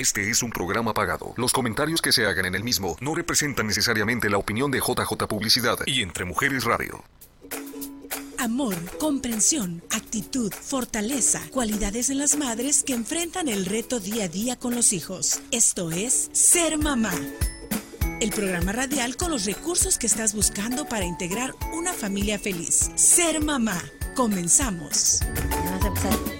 Este es un programa pagado. Los comentarios que se hagan en el mismo no representan necesariamente la opinión de JJ Publicidad y Entre Mujeres Radio. Amor, comprensión, actitud, fortaleza, cualidades en las madres que enfrentan el reto día a día con los hijos. Esto es Ser Mamá. El programa radial con los recursos que estás buscando para integrar una familia feliz. Ser Mamá. Comenzamos. Vamos a empezar.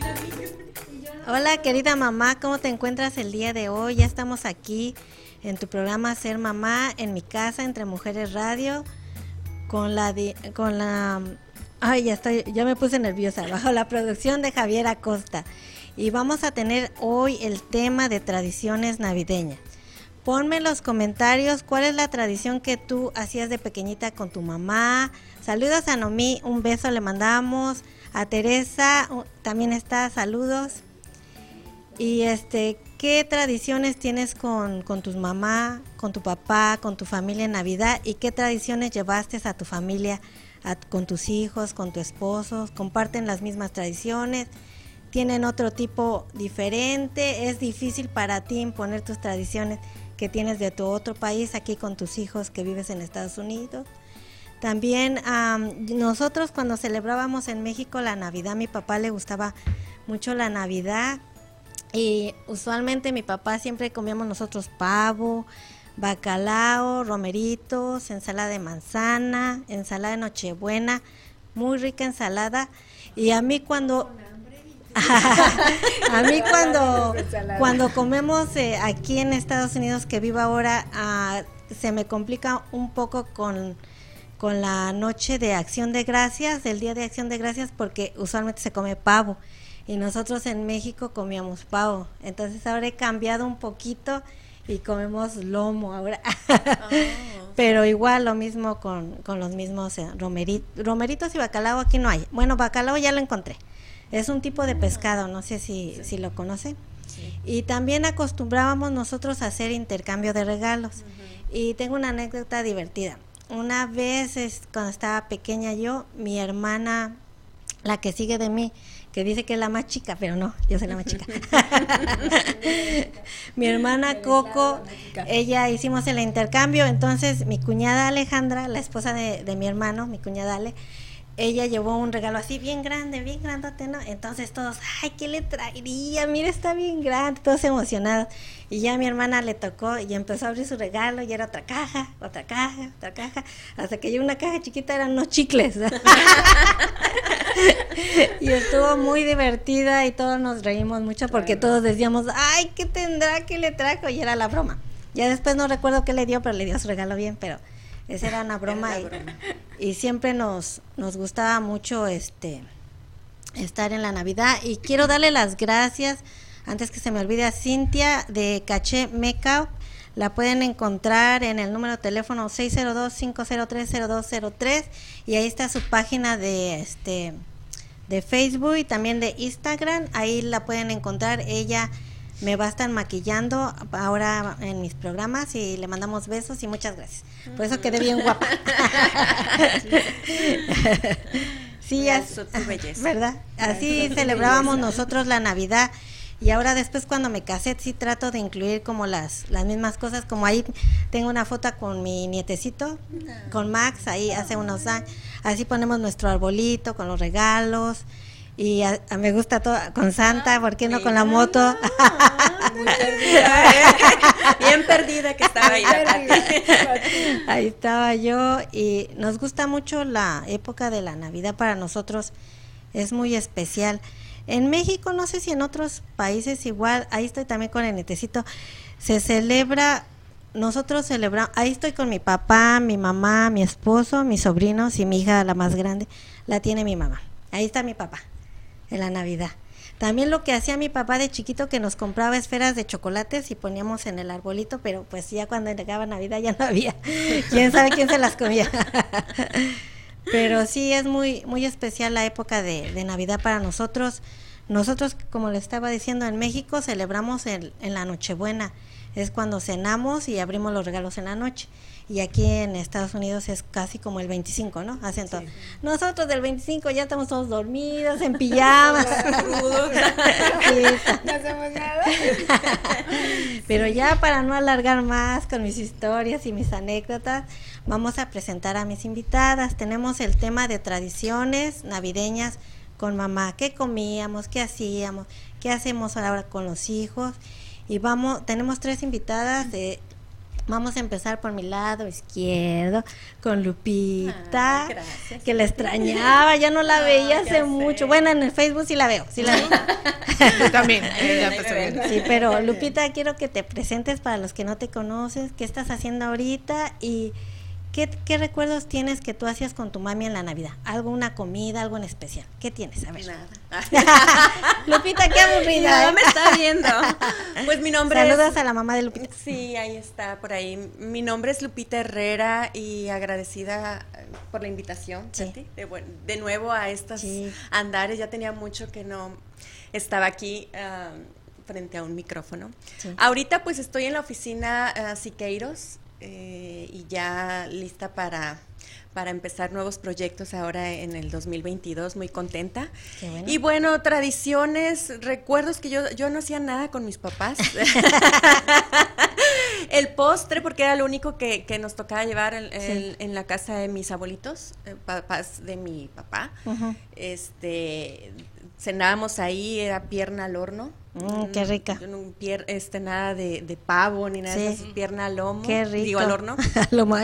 Hola querida mamá, ¿cómo te encuentras el día de hoy? Ya estamos aquí en tu programa Ser Mamá en mi casa entre Mujeres Radio con la con la ay ya estoy ya me puse nerviosa bajo la producción de Javier Acosta y vamos a tener hoy el tema de tradiciones navideñas. Ponme en los comentarios cuál es la tradición que tú hacías de pequeñita con tu mamá. Saludos a Nomi, un beso le mandamos. A Teresa también está, saludos. Y este, ¿qué tradiciones tienes con, con tus mamá, con tu papá, con tu familia en Navidad? ¿Y qué tradiciones llevaste a tu familia, a- con tus hijos, con tu esposo? ¿Comparten las mismas tradiciones? ¿Tienen otro tipo diferente? ¿Es difícil para ti imponer tus tradiciones que tienes de tu otro país aquí con tus hijos que vives en Estados Unidos? También am, nosotros cuando celebrábamos en México la Navidad, a mi papá le gustaba mucho la Navidad y usualmente mi papá siempre comíamos nosotros pavo, bacalao, romeritos, ensalada de manzana, ensalada de nochebuena, muy rica ensalada. Y a mí cuando a mí cuando cuando comemos eh, aquí en Estados Unidos que vivo ahora ah, se me complica un poco con con la noche de acción de gracias, el día de acción de gracias, porque usualmente se come pavo y nosotros en México comíamos pavo. Entonces ahora he cambiado un poquito y comemos lomo ahora. Pero igual lo mismo con, con los mismos eh, romeri- romeritos y bacalao aquí no hay. Bueno, bacalao ya lo encontré. Es un tipo de pescado, no sé si, si lo conoce. Y también acostumbrábamos nosotros a hacer intercambio de regalos. Y tengo una anécdota divertida. Una vez, es- cuando estaba pequeña yo, mi hermana, la que sigue de mí, que dice que es la más chica, pero no, yo soy la más chica. mi hermana Coco, ella hicimos el intercambio, entonces mi cuñada Alejandra, la esposa de, de mi hermano, mi cuñada Ale, ella llevó un regalo así bien grande, bien grandote, ¿no? Entonces todos, ay, ¿qué le traería? Mira, está bien grande, todos emocionados. Y ya mi hermana le tocó y empezó a abrir su regalo y era otra caja, otra caja, otra caja, hasta que llegó una caja chiquita, eran unos chicles. y estuvo muy divertida y todos nos reímos mucho porque todos decíamos, ay, ¿qué tendrá que le trajo? Y era la broma. Ya después no recuerdo qué le dio, pero le dio su regalo bien, pero esa era una broma, y, y siempre nos, nos gustaba mucho este estar en la Navidad. Y quiero darle las gracias antes que se me olvide a Cintia de Caché Makeup. La pueden encontrar en el número de teléfono 602-503-0203 y ahí está su página de este de Facebook y también de Instagram. Ahí la pueden encontrar ella me va a estar maquillando ahora en mis programas y le mandamos besos y muchas gracias. Por eso quedé bien guapa. sí, as- Realzó tu belleza. ¿verdad? Así celebrábamos nosotros la Navidad. Y ahora después cuando me casé sí trato de incluir como las, las mismas cosas, como ahí tengo una foto con mi nietecito, con Max, ahí hace unos años, así ponemos nuestro arbolito con los regalos y a- a- me gusta todo con Santa, ¿por qué no con la moto? Muy perdida, ¿eh? Bien perdida que estaba ahí. Ahí estaba yo y nos gusta mucho la época de la Navidad para nosotros, es muy especial. En México, no sé si en otros países igual, ahí estoy también con el netecito, se celebra, nosotros celebramos, ahí estoy con mi papá, mi mamá, mi esposo, mis sobrinos y mi hija, la más grande, la tiene mi mamá. Ahí está mi papá, en la Navidad. También lo que hacía mi papá de chiquito que nos compraba esferas de chocolates y poníamos en el arbolito, pero pues ya cuando llegaba Navidad ya no había. ¿Quién sabe quién se las comía? pero sí es muy muy especial la época de, de Navidad para nosotros. Nosotros, como le estaba diciendo, en México celebramos en la Nochebuena. Es cuando cenamos y abrimos los regalos en la noche. Y aquí en Estados Unidos es casi como el 25, ¿no? Todo. Nosotros del 25 ya estamos todos dormidos, en pijamas. Sí, No hacemos nada. Pero ya para no alargar más con mis historias y mis anécdotas, vamos a presentar a mis invitadas. Tenemos el tema de tradiciones navideñas con mamá. ¿Qué comíamos? ¿Qué hacíamos? ¿Qué hacemos ahora con los hijos? Y vamos, tenemos tres invitadas de Vamos a empezar por mi lado izquierdo con Lupita, que la extrañaba, ya no la veía hace mucho. Bueno, en el Facebook sí la veo, sí la veo. también. sí, pero Lupita, quiero que te presentes para los que no te conoces, qué estás haciendo ahorita y ¿Qué, recuerdos tienes que tú hacías con tu mami en la Navidad? ¿Algo, una comida, algo en especial? ¿Qué tienes? A ver. Nada. Lupita, qué aburrida. No ¿eh? me está viendo. Pues mi nombre Saludos a la mamá de Lupita. Sí, ahí está, por ahí. Mi nombre es Lupita Herrera y agradecida eh, por la invitación, de, de, nuevo a estos andares. Ya tenía mucho que no estaba aquí. frente a un micrófono. Ahorita pues estoy en la oficina uh, Siqueiros, eh, y ya lista para, para empezar nuevos proyectos ahora en el 2022, muy contenta. Y bueno, tradiciones, recuerdos que yo, yo no hacía nada con mis papás. el postre, porque era lo único que, nos tocaba llevar en, la casa de mis abuelitos, eh, papás de mi papá. Este, cenábamos ahí, era pierna al horno. Mm, qué rica. No, pier, este, nada de, de, pavo ni nada de eso, pierna al lomo. Qué rico. Digo, al horno. lomo,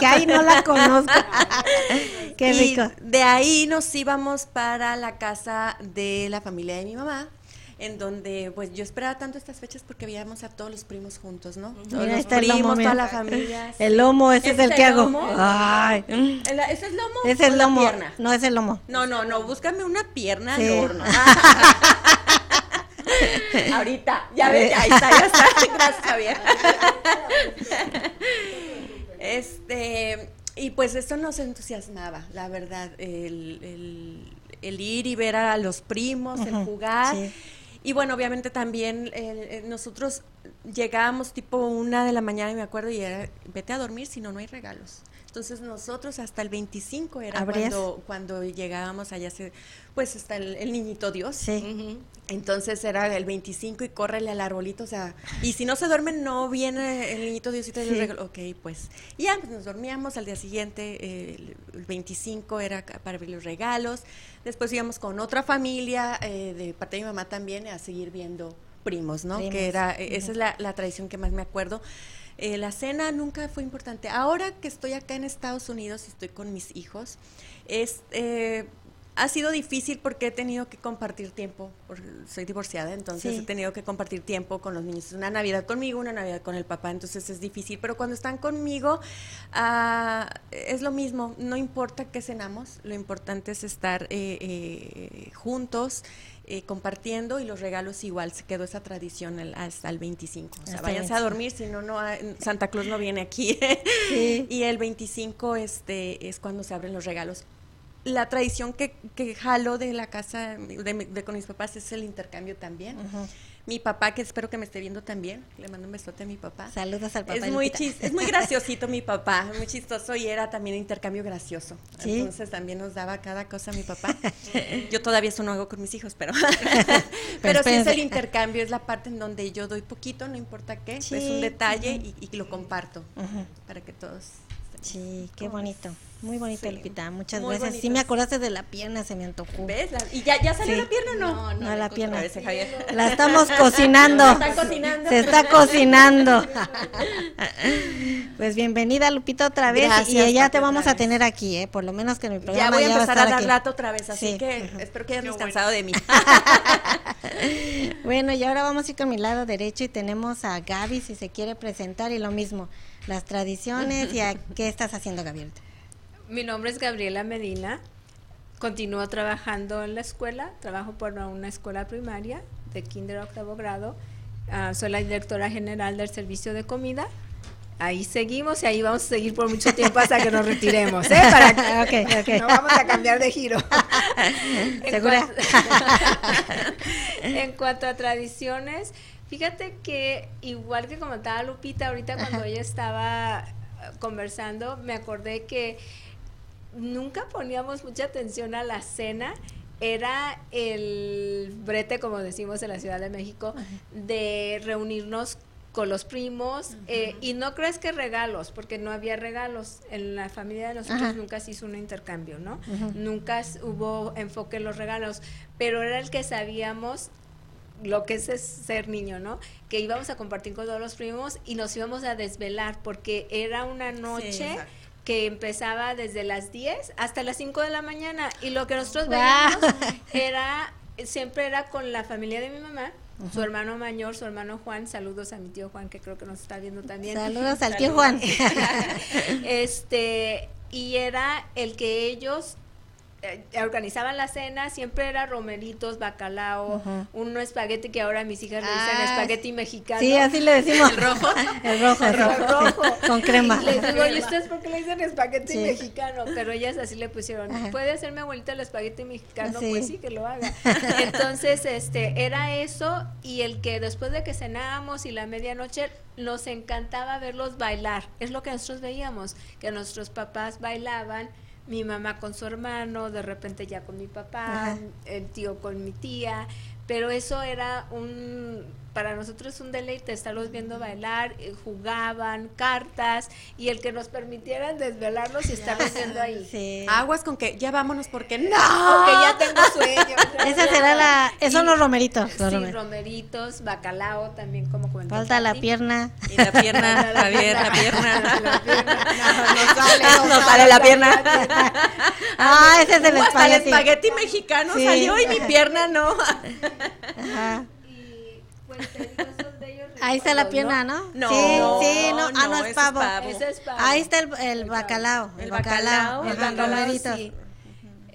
que ahí no la conozco. qué rico. de ahí nos íbamos para la casa de la familia de mi mamá en donde pues yo esperaba tanto estas fechas porque veíamos a todos los primos juntos, ¿no? Todos los primos, toda la familia. El lomo, ese es el que hago. Ay. ¿Ese es lomo? Es el lomo. Pierna? No, es el lomo. No, no, no, búscame una pierna al horno. Ahorita, ya ves, ahí está, ya está. Gracias, Javier. Este, y pues esto nos entusiasmaba, la verdad, el, el, ir y ver a los primos, el jugar. Y bueno, obviamente también eh, nosotros llegábamos tipo una de la mañana y me acuerdo y era, vete a dormir si no, no hay regalos. Entonces nosotros hasta el 25 era cuando, cuando llegábamos allá, pues está el, niñito Dios. Sí. Entonces era el 25 y córrele al arbolito, o sea, y si no se duermen no viene el niñito Dios y te sí. Ok, pues ya pues, nos dormíamos al día siguiente, el, 25 era para ver los regalos, después íbamos con otra familia eh, de parte de mi mamá también a seguir viendo primos, ¿no? Que era, esa es la, la tradición que más me acuerdo. Eh, la cena nunca fue importante. Ahora que estoy acá en Estados Unidos y estoy con mis hijos, es, eh, ha sido difícil porque he tenido que compartir tiempo, soy divorciada, entonces he tenido que compartir tiempo con los niños. Una Navidad conmigo, una Navidad con el papá, entonces es difícil, pero cuando están conmigo ah, es lo mismo, no importa qué cenamos, lo importante es estar eh, juntos eh, compartiendo y los regalos igual se quedó esa tradición hasta el 25. O sea, váyanse a dormir, si no, no Santa Claus no viene aquí. y el 25 este, es cuando se abren los regalos. La tradición que, que jalo de la casa de, con mis papás es el intercambio también. Mi papá, que espero que me esté viendo también, le mando un besote a mi papá. Saludos al papá. Es muy, es muy graciosito mi papá, muy chistoso y era también intercambio gracioso. Entonces también nos daba cada cosa a mi papá. Yo todavía eso no hago con mis hijos, pero, pero, sí es el intercambio, es la parte en donde yo doy poquito, no importa qué, es un detalle y, lo comparto para que todos Sí, qué bonito. Muy bonito, Lupita. Muchas gracias. Sí, me acordaste de la pierna, se me antojó. ¿Ves? ¿Y ya, ya salió la pierna o no? No, no, la pierna. La estamos cocinando. Se está cocinando. Se está cocinando. pues bienvenida, Lupita, otra vez. y ya te vamos a tener aquí, ¿eh? Por lo menos que en mi programa. Ya voy a empezar a, dar rato otra vez, así que espero que hayas descansado de mí. bueno, y ahora vamos a ir con mi lado derecho y tenemos a Gaby, si se quiere presentar, y lo mismo las tradiciones y a qué estás haciendo, Gabriela. Mi nombre es Gabriela Medina. Continúo trabajando en la escuela. Trabajo por una escuela primaria de kinder a octavo grado. Ah, soy la directora general del servicio de comida. Ahí seguimos y ahí vamos a seguir por mucho tiempo hasta que nos retiremos, ¿eh? Para no vamos a cambiar de giro. ¿Segura? en cuanto a tradiciones, Fíjate que igual que comentaba Lupita ahorita cuando ella estaba eh, conversando, me acordé que nunca poníamos mucha atención a la cena. Era el brete, como decimos en la Ciudad de México, de reunirnos con los primos, eh, y no crees que regalos, porque no había regalos. En la familia de nosotros nunca se hizo un intercambio, ¿no? Nunca hubo enfoque en los regalos, pero era el que sabíamos lo que es, ser niño, ¿no? Que íbamos a compartir con todos los primos y nos íbamos a desvelar porque era una noche que empezaba desde las 10 hasta las 5 de la mañana. Y lo que nosotros veíamos era siempre era con la familia de mi mamá su hermano mayor, su hermano Juan, saludos a mi tío Juan que creo que nos está viendo también. Saludos al tío Juan. este, y era el que ellos eh, organizaban la cena, siempre era romeritos, bacalao, un espagueti que ahora mis hijas le dicen ah, espagueti mexicano. Sí, así le decimos. ¿El rojo? El rojo, el rojo. Con crema. Les digo, ¿y ustedes por qué le dicen espagueti mexicano? Pero ellas así le pusieron, ¿puede hacer mi abuelita el espagueti mexicano? Pues sí, que lo haga. Entonces, este, era eso y el que después de que cenábamos y la medianoche, nos encantaba verlos bailar. Es lo que nosotros veíamos, que nuestros papás bailaban mi mamá con su hermano, de repente ya con mi papá, el tío con mi tía, pero eso era un para nosotros es un deleite estarlos viendo bailar, eh, jugaban cartas y el que nos permitieran desvelarnos y estarlos viendo ahí. Aguas con que ya vámonos porque no, porque ya tengo sueño. Esa será la, esos son los romeritos. sí, romeritos, bacalao también como comentó. Falta la pierna. Y la pierna, Javier, la pierna. La pierna. No, no sale, no, sale la pierna. Ah, ese es el espagueti. El espagueti mexicano salió y mi pierna no. Ajá. Ahí está la pierna, ¿no? No, sí, sí, no, ah, no es pavo. Es pavo. Ahí está el, el bacalao, el, bacalao, el bacalao, sí.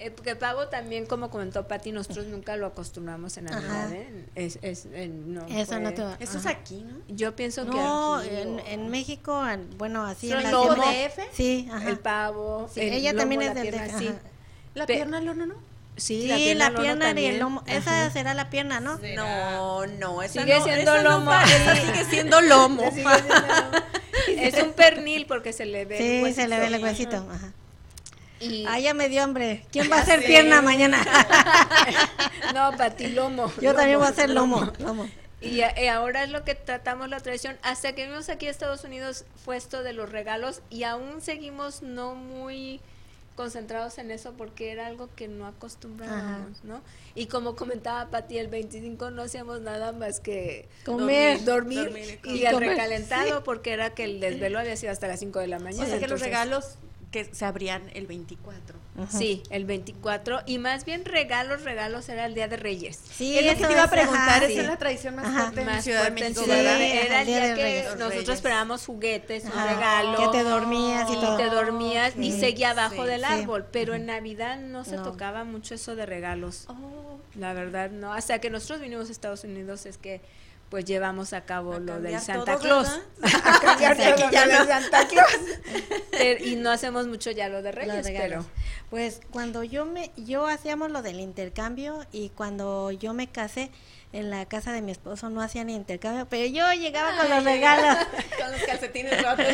Eh, porque pavo también, como comentó Pati, nosotros nunca lo acostumbramos en Navidad, ¿eh? Es, es, eh, no Eso no te Eso es aquí, ¿no? Yo pienso que No, en, en, México, bueno, así en la DF? Sí, ajá. El pavo. Sí, ella también es del de, sí. La pierna, no, no, no. Sí, la pierna, y el lomo. Esa será la pierna, ¿no? No, no, esa sigue siendo lomo. esa sigue siendo lomo. es un pernil porque se le ve. Sí, se le ve el huesito. Ajá. Y... Ah, ya me dio hambre. ¿Quién va a hacer pierna mañana? no, para ti lomo. Yo también voy a hacer lomo. lomo. Y, y, ahora es lo que tratamos la tradición. Hasta que vimos aquí a Estados Unidos fue esto de los regalos y aún seguimos no muy concentrados en eso porque era algo que no acostumbrábamos, ¿no? Y como comentaba Pati, el 25 no hacíamos nada más que comer, dormir, y, el recalentado porque era que el desvelo había sido hasta las 5 de la mañana. O sea que los regalos que se abrían el 24. Sí, el 24. Y más bien regalos, regalos era el Día de Reyes. Sí, es lo que te iba a preguntar. Esa es la tradición más fuerte en Ciudad de México. era el día, que nosotros esperábamos juguetes, un regalo. Que te dormías y, te dormías y seguía abajo del árbol. Pero en Navidad no se tocaba mucho eso de regalos. Oh. La verdad, no. Hasta que nosotros vinimos a Estados Unidos es que pues llevamos a cabo lo del Santa Claus. a cambiar todo ya lo de Santa Claus. y no hacemos mucho ya lo de Reyes, pero pues cuando yo me yo hacíamos lo del intercambio y cuando yo me casé en la casa de mi esposo no hacían intercambio, pero yo llegaba con los regalos. con los calcetines rotos.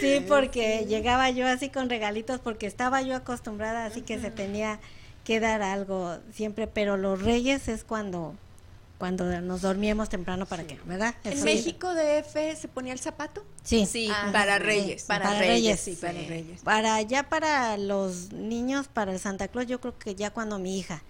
sí, porque llegaba yo así con regalitos porque estaba yo acostumbrada, así que se tenía que dar algo siempre, pero los reyes es cuando cuando nos dormíamos temprano para qué, ¿verdad? ¿En México DF se ponía el zapato? Sí. Sí, ah, para reyes. Para, reyes, sí, para reyes. Para ya para los niños, para el Santa Claus, yo creo que ya cuando mi hija,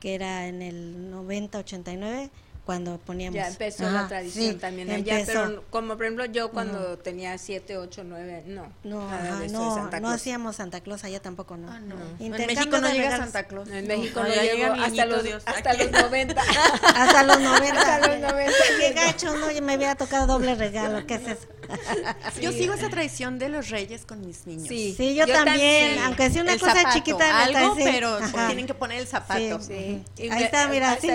que era en el 90, 89, cuando poníamos. Ya empezó la tradición también allá, pero como por ejemplo yo cuando tenía 7, 8, 9, no. No, no, no hacíamos Santa Claus allá tampoco, no. Ah, no. En México no llega Santa Claus. En México no, llega hasta los, hasta los 90. hasta los 90. hasta los 90. Qué gacho, no, me había tocado doble regalo, ¿qué es eso? Yo sigo esa tradición de los reyes con mis niños. Sí, sí yo, también, aunque sea una cosa chiquita. Algo, pero tienen que poner el zapato. Sí. Ahí está, mira, sí,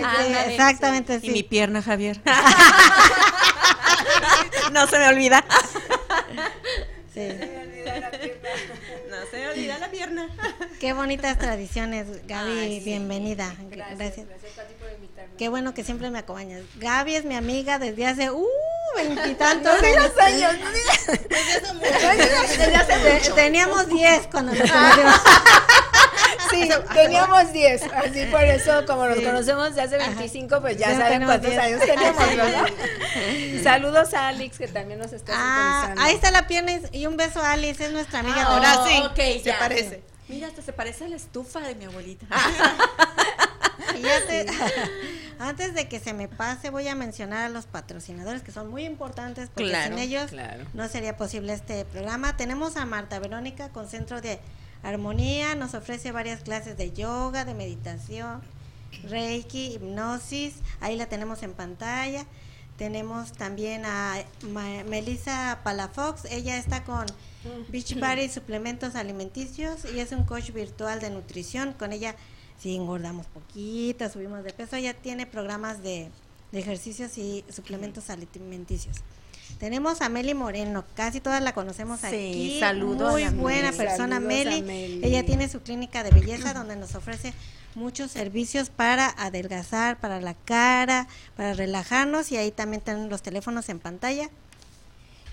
exactamente, sí pierna, Javier. no se me olvida. Sí. No se me olvida la pierna. Qué bonitas tradiciones, Gaby, bienvenida. Gracias. Qué bueno que siempre me acompañas. Gaby es mi amiga desde hace uh veintitantos años. años. Desde hace mucho. Teníamos diez cuando nos conocimos. Sí, teníamos 10, así por eso, como nos conocemos de hace 25, pues ya, saben cuántos años tenemos, Saludos a Alex, que también nos está ah, Ahí está la pierna y un beso a Alice, es nuestra amiga. Ah, ahora sí, okay, se parece. Mira, hasta se parece a la estufa de mi abuelita. Antes de que se me pase, voy a mencionar a los patrocinadores que son muy importantes porque sin ellos no sería posible este programa. Tenemos a Marta Verónica con Centro de Armonía, nos ofrece varias clases de yoga, de meditación, Reiki, hipnosis, ahí la tenemos en pantalla. Tenemos también a Melissa Palafox, ella está con Beach Party Suplementos Alimenticios y es un coach virtual de nutrición. Con ella si engordamos poquito, subimos de peso, ella tiene programas de, ejercicios y suplementos alimenticios. Tenemos a Meli Moreno, casi todas la conocemos aquí. Saludos. Muy buena persona, Meli. Ella tiene su clínica de belleza donde nos ofrece muchos servicios para adelgazar, para la cara, para relajarnos y ahí también tienen los teléfonos en pantalla.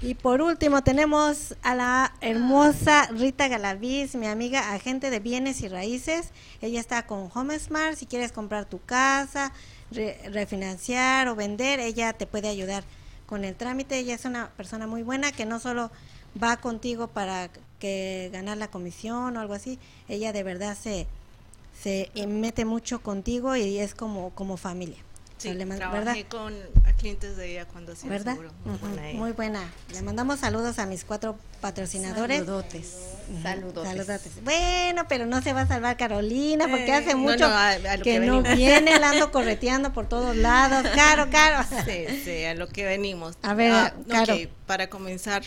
Y por último tenemos a la hermosa Rita Galaviz, mi amiga agente de bienes y raíces. Ella está con HomeSmart. Si quieres comprar tu casa, refinanciar o vender, ella te puede ayudar con el trámite. Ella es una persona muy buena que no solo va contigo para que ganar la comisión o algo así. Ella de verdad se, se mete mucho contigo y es como, como familia. Sí, trabajé con clientes de ella cuando hacía ¿verdad? Muy, buena Le mandamos saludos a mis cuatro patrocinadores. Saludotes. Saludotes. Bueno, pero no se va a salvar Carolina porque hace mucho que, no viene, ando correteando por todos lados. Caro, caro. Sí, sí, a lo que venimos. A ver, ah, para comenzar,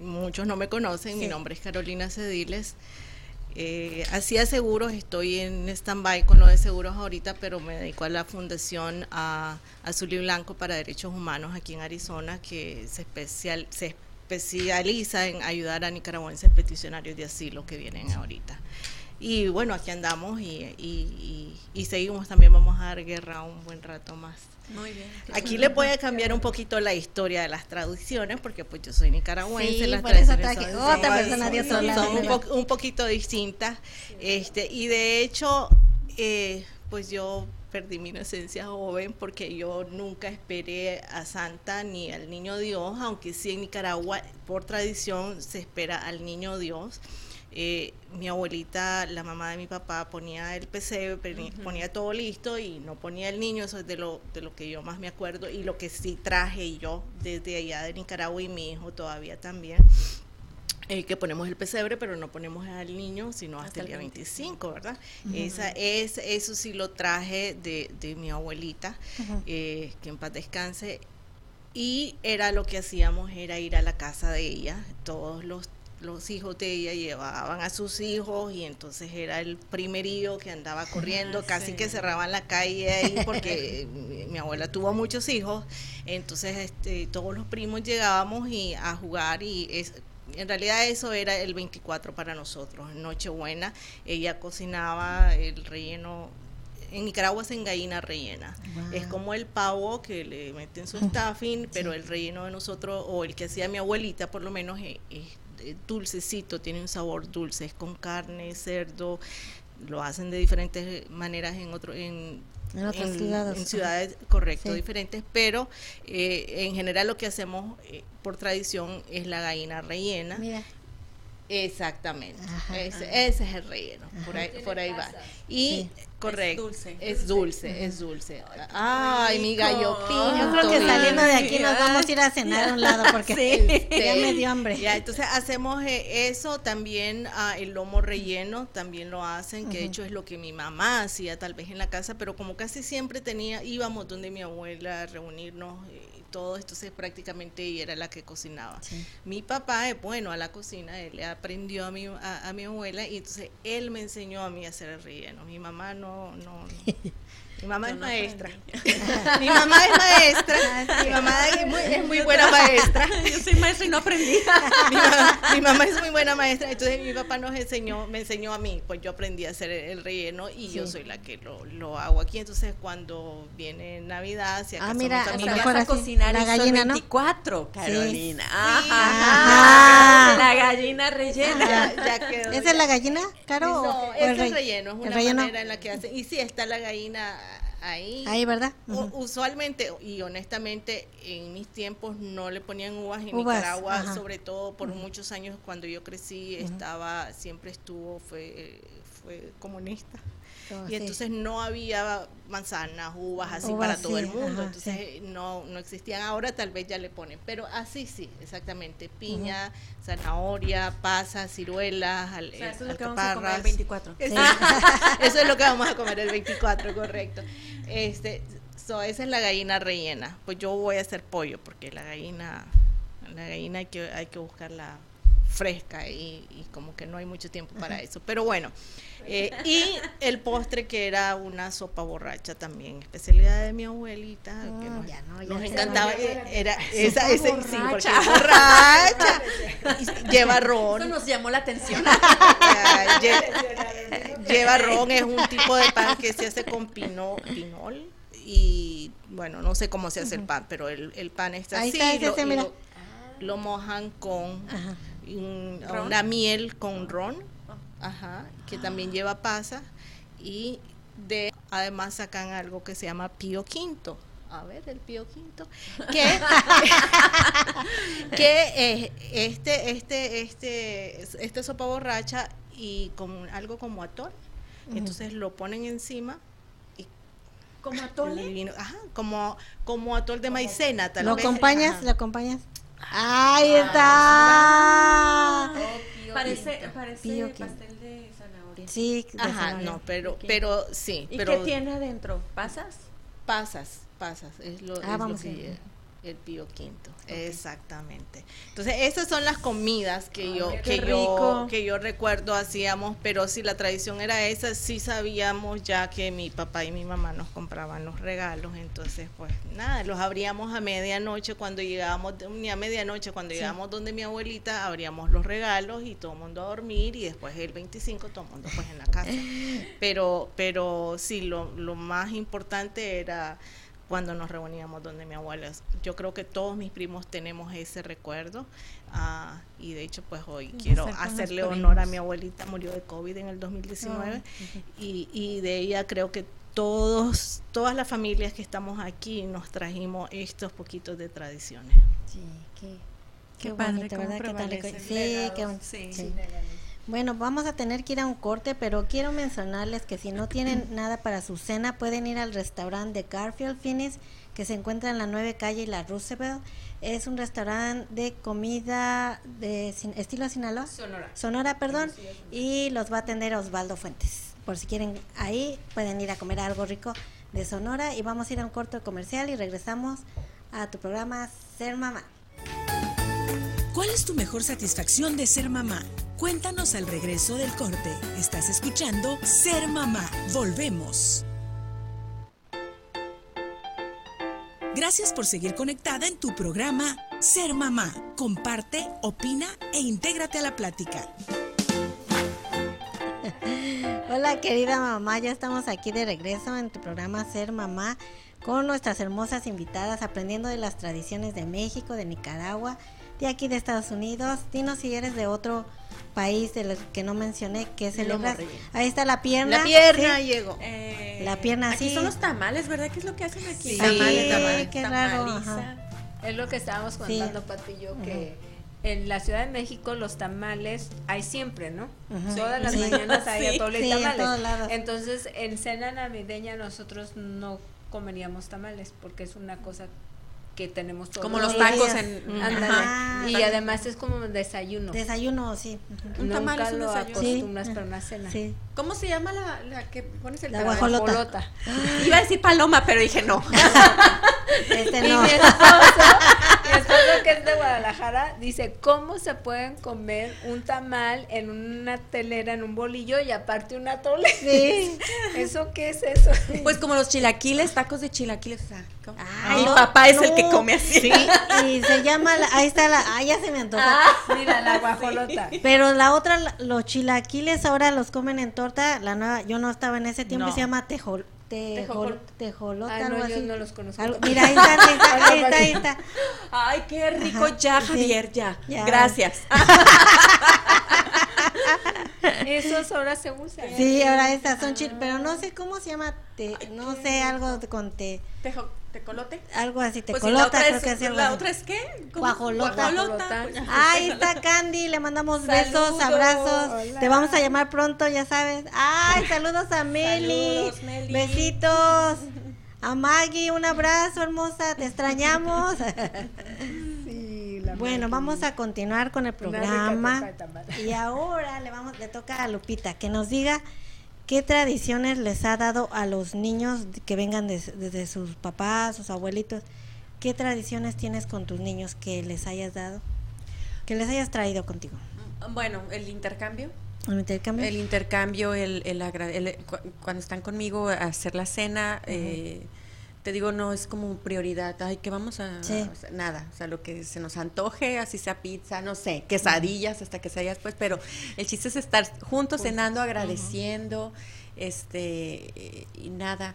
muchos no me conocen, mi nombre es Carolina Cediles. Eh, hacía seguros, estoy en stand-by con lo de seguros ahorita, pero me dedico a la Fundación a, Azul y Blanco para Derechos Humanos aquí en Arizona, que se, especial, se especializa en ayudar a nicaragüenses peticionarios de asilo que vienen ahorita. Y bueno, aquí andamos y, y, seguimos, también vamos a dar guerra un buen rato más. Muy bien. Aquí le voy a cambiar un poquito la historia de las traducciones, porque pues yo soy nicaragüense, las traducciones son, otra persona son, un, poquito distintas. Este, y de hecho, eh, pues yo perdí mi inocencia joven porque yo nunca esperé a Santa ni al Niño Dios, aunque sí en Nicaragua por tradición se espera al Niño Dios. Eh, mi abuelita, la mamá de mi papá, ponía el pesebre, ponía todo listo y no ponía el niño, eso es de lo, de lo que yo más me acuerdo y lo que sí traje yo desde allá de Nicaragua y mi hijo todavía también. Eh, que ponemos el pesebre, pero no ponemos al niño, sino hasta, el día 25, ¿verdad? Esa, es, eso sí lo traje de, de mi abuelita, eh, que en paz descanse. Y era lo que hacíamos, era ir a la casa de ella todos los los hijos de ella llevaban a sus hijos y entonces era el primerío que andaba corriendo, casi que cerraban la calle ahí porque mi, abuela tuvo muchos hijos, entonces este, todos los primos llegábamos y a jugar y es, en realidad eso era el 24 para nosotros, Nochebuena, ella cocinaba el relleno en Nicaragua es en gallina rellena. Es como el pavo que le meten su stuffing, pero el relleno de nosotros, o el que hacía mi abuelita por lo menos, es, dulcecito, tiene un sabor dulce, es con carne, cerdo, lo hacen de diferentes maneras en otro en en, ciudades correcto diferentes pero eh, en general lo que hacemos eh, por tradición es la gallina rellena. Mira. Exactamente. Ese, es el relleno. Por ahí, por ahí va. y Correcto. Es dulce. Es dulce, Ay, mi gallo Yo creo que saliendo de aquí nos vamos a ir a cenar a un lado porque sí. ya me dio hambre. Ya, entonces hacemos eh, eso, también ah, el lomo relleno, también lo hacen, que de hecho es lo que mi mamá hacía tal vez en la casa, pero como casi siempre tenía, íbamos donde mi abuela a reunirnos. Eh, todo, entonces prácticamente ella era la que cocinaba. Mi papá es bueno a la cocina, él le aprendió a mi, a, mi abuela y entonces él me enseñó a mí a hacer el relleno. Mi mamá no, no, Mi mamá es maestra. mi mamá es maestra. mi mamá es muy, buena maestra. Yo soy maestra y no aprendí. mi, mamá, es muy buena maestra, entonces mi papá nos enseñó, me enseñó a mí, pues yo aprendí a hacer el, relleno y yo soy la que lo, lo, hago aquí. Entonces cuando viene Navidad, si acaso ah, mira, a, a cocinar la gallina, 24, Carolina. Ajá. La gallina rellena. ¿Esa es la gallina, Caro? No, es el relleno, es una relleno? manera en la que hacen. Y sí, está la gallina ahí. Ahí, ¿verdad? Usualmente y honestamente en mis tiempos no le ponían uvas en Nicaragua, sobre todo por muchos años cuando yo crecí estaba siempre estuvo fue fue comunista y entonces no había manzanas, uvas así para todo el mundo, entonces no, no existían. Ahora tal vez ya le ponen, pero así sí, exactamente, piña, zanahoria, pasas, ciruelas, al, eso es lo que vamos a comer el 24. eso es lo que vamos a comer el 24, correcto. Este, esa es la gallina rellena. Pues yo voy a hacer pollo porque la gallina la gallina hay que hay que buscarla fresca y, y como que no hay mucho tiempo para eso. Pero bueno, eh, y el postre que era una sopa borracha también, especialidad de mi abuelita, que nos, ya no, ya nos encantaba. Era esa, ese, sí, porque es borracha. lleva ron. Eso nos llamó la atención. lleva, ron, es un tipo de pan que se hace con pino, pinol. Y bueno, no sé cómo se hace el pan, pero el, el pan está así. Está, lo, lo, mojan con una miel con ron Ajá, que también lleva pasa y de además sacan algo que se llama pío quinto. A ver, el pío quinto. Que, que este, este, este, este sopa borracha y con algo como atol. Entonces lo ponen encima como atol ajá, como como atol de maicena tal ¿Lo acompañas? ¿Lo acompañas? Ahí está. Parece, parece pastel de zanahoria. Sí, Ajá, no, pero, pero sí. ¿Y pero, qué tiene adentro? ¿Pasas? Pasas, pasas, es lo, ah, es lo que el Pío Quinto, exactamente. Entonces, esas son las comidas que yo que yo que yo recuerdo hacíamos, pero si la tradición era esa, sí sabíamos ya que mi papá y mi mamá nos compraban los regalos, entonces pues nada, los abríamos a medianoche cuando llegábamos ni a medianoche cuando llegábamos donde mi abuelita, abríamos los regalos y todo el mundo a dormir y después el 25 todo el mundo pues en la casa. Pero pero sí lo lo más importante era cuando nos reuníamos donde mi abuela. Yo creo que todos mis primos tenemos ese recuerdo ah, y de hecho pues hoy quiero hacerle honor a mi abuelita, murió de COVID en el 2019 y, y de ella creo que todos, todas las familias que estamos aquí nos trajimos estos poquitos de tradiciones. Sí, qué, qué, bonito, ¿verdad? sí, qué, sí. sí. Bueno, vamos a tener que ir a un corte, pero quiero mencionarles que si no tienen nada para su cena, pueden ir al restaurante de Garfield Finish, que se encuentra en la 9 calle y la Roosevelt. Es un restaurante de comida de estilo Sinaloa. Sonora. Sonora, perdón. Y los va a atender Osvaldo Fuentes. Por si quieren ahí, pueden ir a comer algo rico de Sonora. Y vamos a ir a un corto comercial y regresamos a tu programa Ser Mamá. ¿Cuál es tu mejor satisfacción de ser mamá? Cuéntanos al regreso del corte. Estás escuchando Ser Mamá. Volvemos. Gracias por seguir conectada en tu programa Ser Mamá. Comparte, opina e intégrate a la plática. Hola querida mamá, ya estamos aquí de regreso en tu programa Ser Mamá con nuestras hermosas invitadas aprendiendo de las tradiciones de México, de Nicaragua de aquí de Estados Unidos. Dinos si eres de otro país de los que no mencioné que celebras. Ahí está la pierna. La pierna llegó. Eh, la pierna aquí son los tamales, ¿verdad? ¿Qué es lo que hacen aquí? Sí, tamales, tamales, qué raro. Es lo que estábamos contando, Pati y yo, que en la Ciudad de México los tamales hay siempre, ¿no? Todas las mañanas hay atole y tamales. Entonces, en cena navideña nosotros no comeríamos tamales porque es una cosa que tenemos todos como los tacos en y además es como desayuno. Desayuno sí. Un tamal es un lo acostumbras para una cena. Sí. cómo se llama la, la que pones el la guajolota, iba a decir paloma pero dije no. Este no. mi esposo, esposo que es de Guadalajara dice, ¿cómo se pueden comer un tamal en una telera, en un bolillo y aparte una tole? Sí. ¿Eso qué es eso? Pues como los chilaquiles, tacos de chilaquiles. O sea, ¿cómo? Ay, Mi no, papá es el que come así. Sí, y se llama, la- ahí está la, ah, ya se me antojó. Mira, la guajolota. Pero la otra, los chilaquiles ahora los comen en torta, la nueva, yo no estaba en ese tiempo, No. se llama tejol, tejol, tejolota, Ah, no, algo yo así. no los conozco. Algo- mira, ahí está, ahí está, ahí está, ahí está. Ay, qué rico. Ajá, ya, sí. Javier, ya. Ya. Gracias. Esos ahora se usan. Sí, ahora estas son chil, pero no sé cómo se llama, te, no sé, algo con te, Tejo- ¿Tecolote? algo así, Pues sí, tecolota, otra creo es, que es ¿La así. otra es qué? ¿Cómo? Guajolota. Guajolota. pues, Ahí está Candy, le mandamos besos, abrazos. Hola. Te vamos a llamar pronto, ya sabes. Ay, saludos a Meli. Saludos, Meli. Besitos. A Maggie, un abrazo, hermosa, te extrañamos. Sí, la bueno, vamos a continuar con el programa. Y ahora le vamos le toca a Lupita que nos diga qué tradiciones les ha dado a los niños que vengan des- desde sus papás, sus abuelitos. ¿Qué tradiciones tienes con tus niños que les hayas dado? Que les hayas traído contigo. Bueno, el intercambio. ¿Un intercambio? El intercambio, el, el, el- cu- cuando están conmigo a hacer la cena, eh, te digo, no es como prioridad. Ay, que vamos a, Sí. o sea, nada, o sea, lo que se nos antoje, así sea pizza, no sé, quesadillas, hasta quesadillas, pues, pero el chiste es estar juntos cenando, agradeciendo, este, y nada.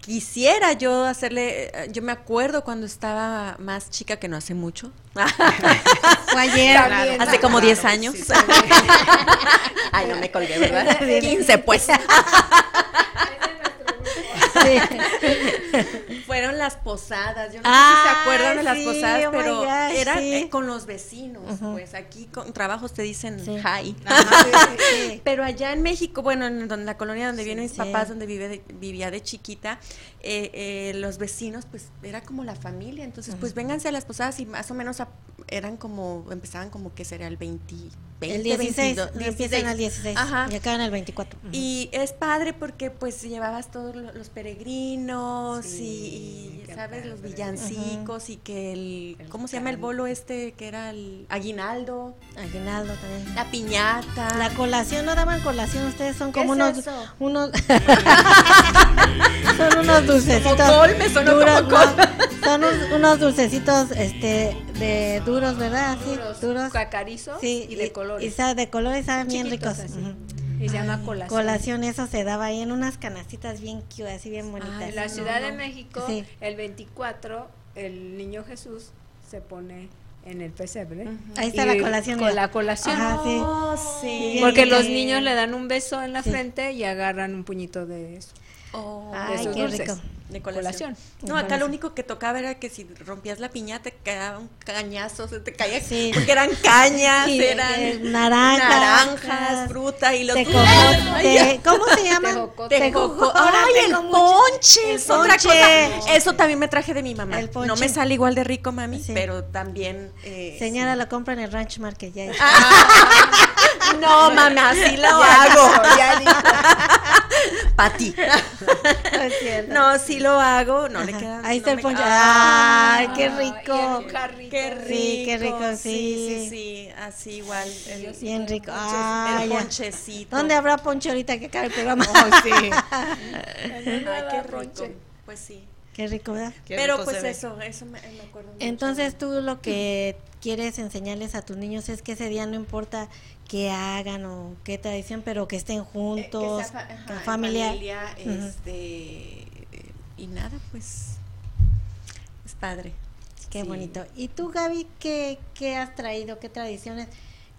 Quisiera yo hacerle, eh, yo me acuerdo cuando estaba más chica, que no hace mucho, Fue ayer. Hace como Claro, 10 sí, años. sí. Ay, no me colgué, ¿verdad? 15, pues. 对。Fueron las posadas. Yo no sé Ah, si se acuerdan de las sí, posadas, oh pero gosh, eran sí. eh, con los vecinos. Pues aquí con trabajos te dicen Sí. hi. Ajá. Pero allá en México, bueno, en donde- la colonia donde vienen mis papás, donde vive de- vivía de chiquita, eh, eh, los vecinos, pues era como la familia. Entonces, pues vénganse a las posadas y más o menos a- eran como, empezaban como que sería el 20, 20 el 16, 22, empiezan al 16 Ajá. y acaban el 24. Ujú. Y es padre porque pues llevabas todos lo- los peregrinos y, y, sabes los villancicos y que el, El ¿cómo se llama el bolo este que era el aguinaldo? Aguinaldo también. La piñata. La colación, no daban colación, ustedes son como ¿Qué es unos eso? unos son unos dulcecitos Como col, me sonó duros, como col. no, son unos, unos dulcecitos este de duros, ¿verdad? Sí, Duros, duros. cacarizos Sí, y de colores. Y sabe- de colores saben bien ricos. así. Y se llama colación. Colación, eso se daba ahí en unas canastitas bien cute, así bien bonitas. En la no, Ciudad de no. México, Sí. el 24, el niño Jesús se pone en el pesebre. Ujú. Ahí está Y la colación. Con la colación. Ajá, sí. Oh, sí. Porque los niños le dan un beso en la Sí. frente y agarran un puñito de eso. Oh, de Ay, qué dulces. rico. De colación. No, acá lo único que tocaba era que si rompías la piñata te quedaba un cañazo, se te caía Sí. porque eran cañas, Sí, eran eh, naranjas, naranjas, fruta y los Tejocote, ¿cómo se llama? Ahora Ay, el ponche el es otra ponche. cosa. Eso también me traje de mi mamá. El No me sale igual de rico, mami, Sí. pero también. eh, Señora, lo compra en el Ranch Market ya. sí. No, mamá, sí lo hago. Para ti. No es cierto. No, sí lo hago. No le queda. Ahí no está el. Ah, Ay, qué rico. Qué rico. Sí, qué rico, sí. Sí, sí, sí, así igual. El, Bien rico. Ah, el ya. ponchecito. ¿Dónde habrá ponche ahorita que acabe el programa? sí. En Ay, qué rico. Pues sí. Qué rico, ¿verdad? Qué Pero rico pues eso, eso me, me acuerdo mucho. Entonces tú lo que quieres enseñarles a tus niños es que ese día no importa qué hagan o qué tradición, pero que estén Eh, que juntos, sea ajá, en familia. este, eh, y nada, pues es padre. Qué Sí. bonito. ¿Y tú, Gaby, qué, qué has traído? ¿Qué tradiciones?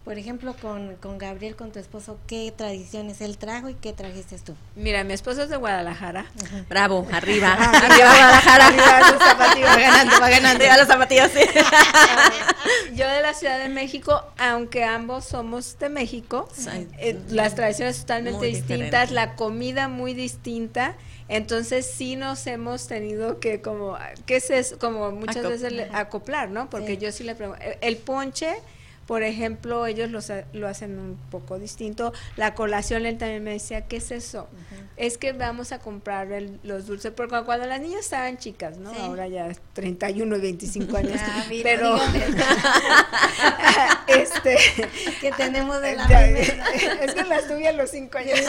Por ejemplo, con, con Gabriel, con tu esposo, ¿qué tradiciones él trajo y qué trajiste tú? Mira, mi esposo es de Guadalajara. Bravo, arriba. Ah, arriba Guadalajara. Arriba los zapatillos. Va ganando, va ganando. Arriba los zapatillos, sí. Yo de la Ciudad de México, aunque ambos somos de México, eh, las tradiciones totalmente Muy distintas, diferente. la comida muy distinta. Entonces sí nos hemos tenido que como, ¿qué es eso? Como muchas Acop- veces le- acoplar, ¿no? Porque Sí. yo sí le pregunto, el ponche, Por ejemplo, ellos lo, lo hacen un poco distinto. La colación, él también me decía, ¿qué es eso? Es que vamos a comprar los dulces, porque cuando las niñas estaban chicas, ¿no? Ahora ya 31 y 25 años. Ah, pero este que tenemos de la Es que las tuve a los 5 años.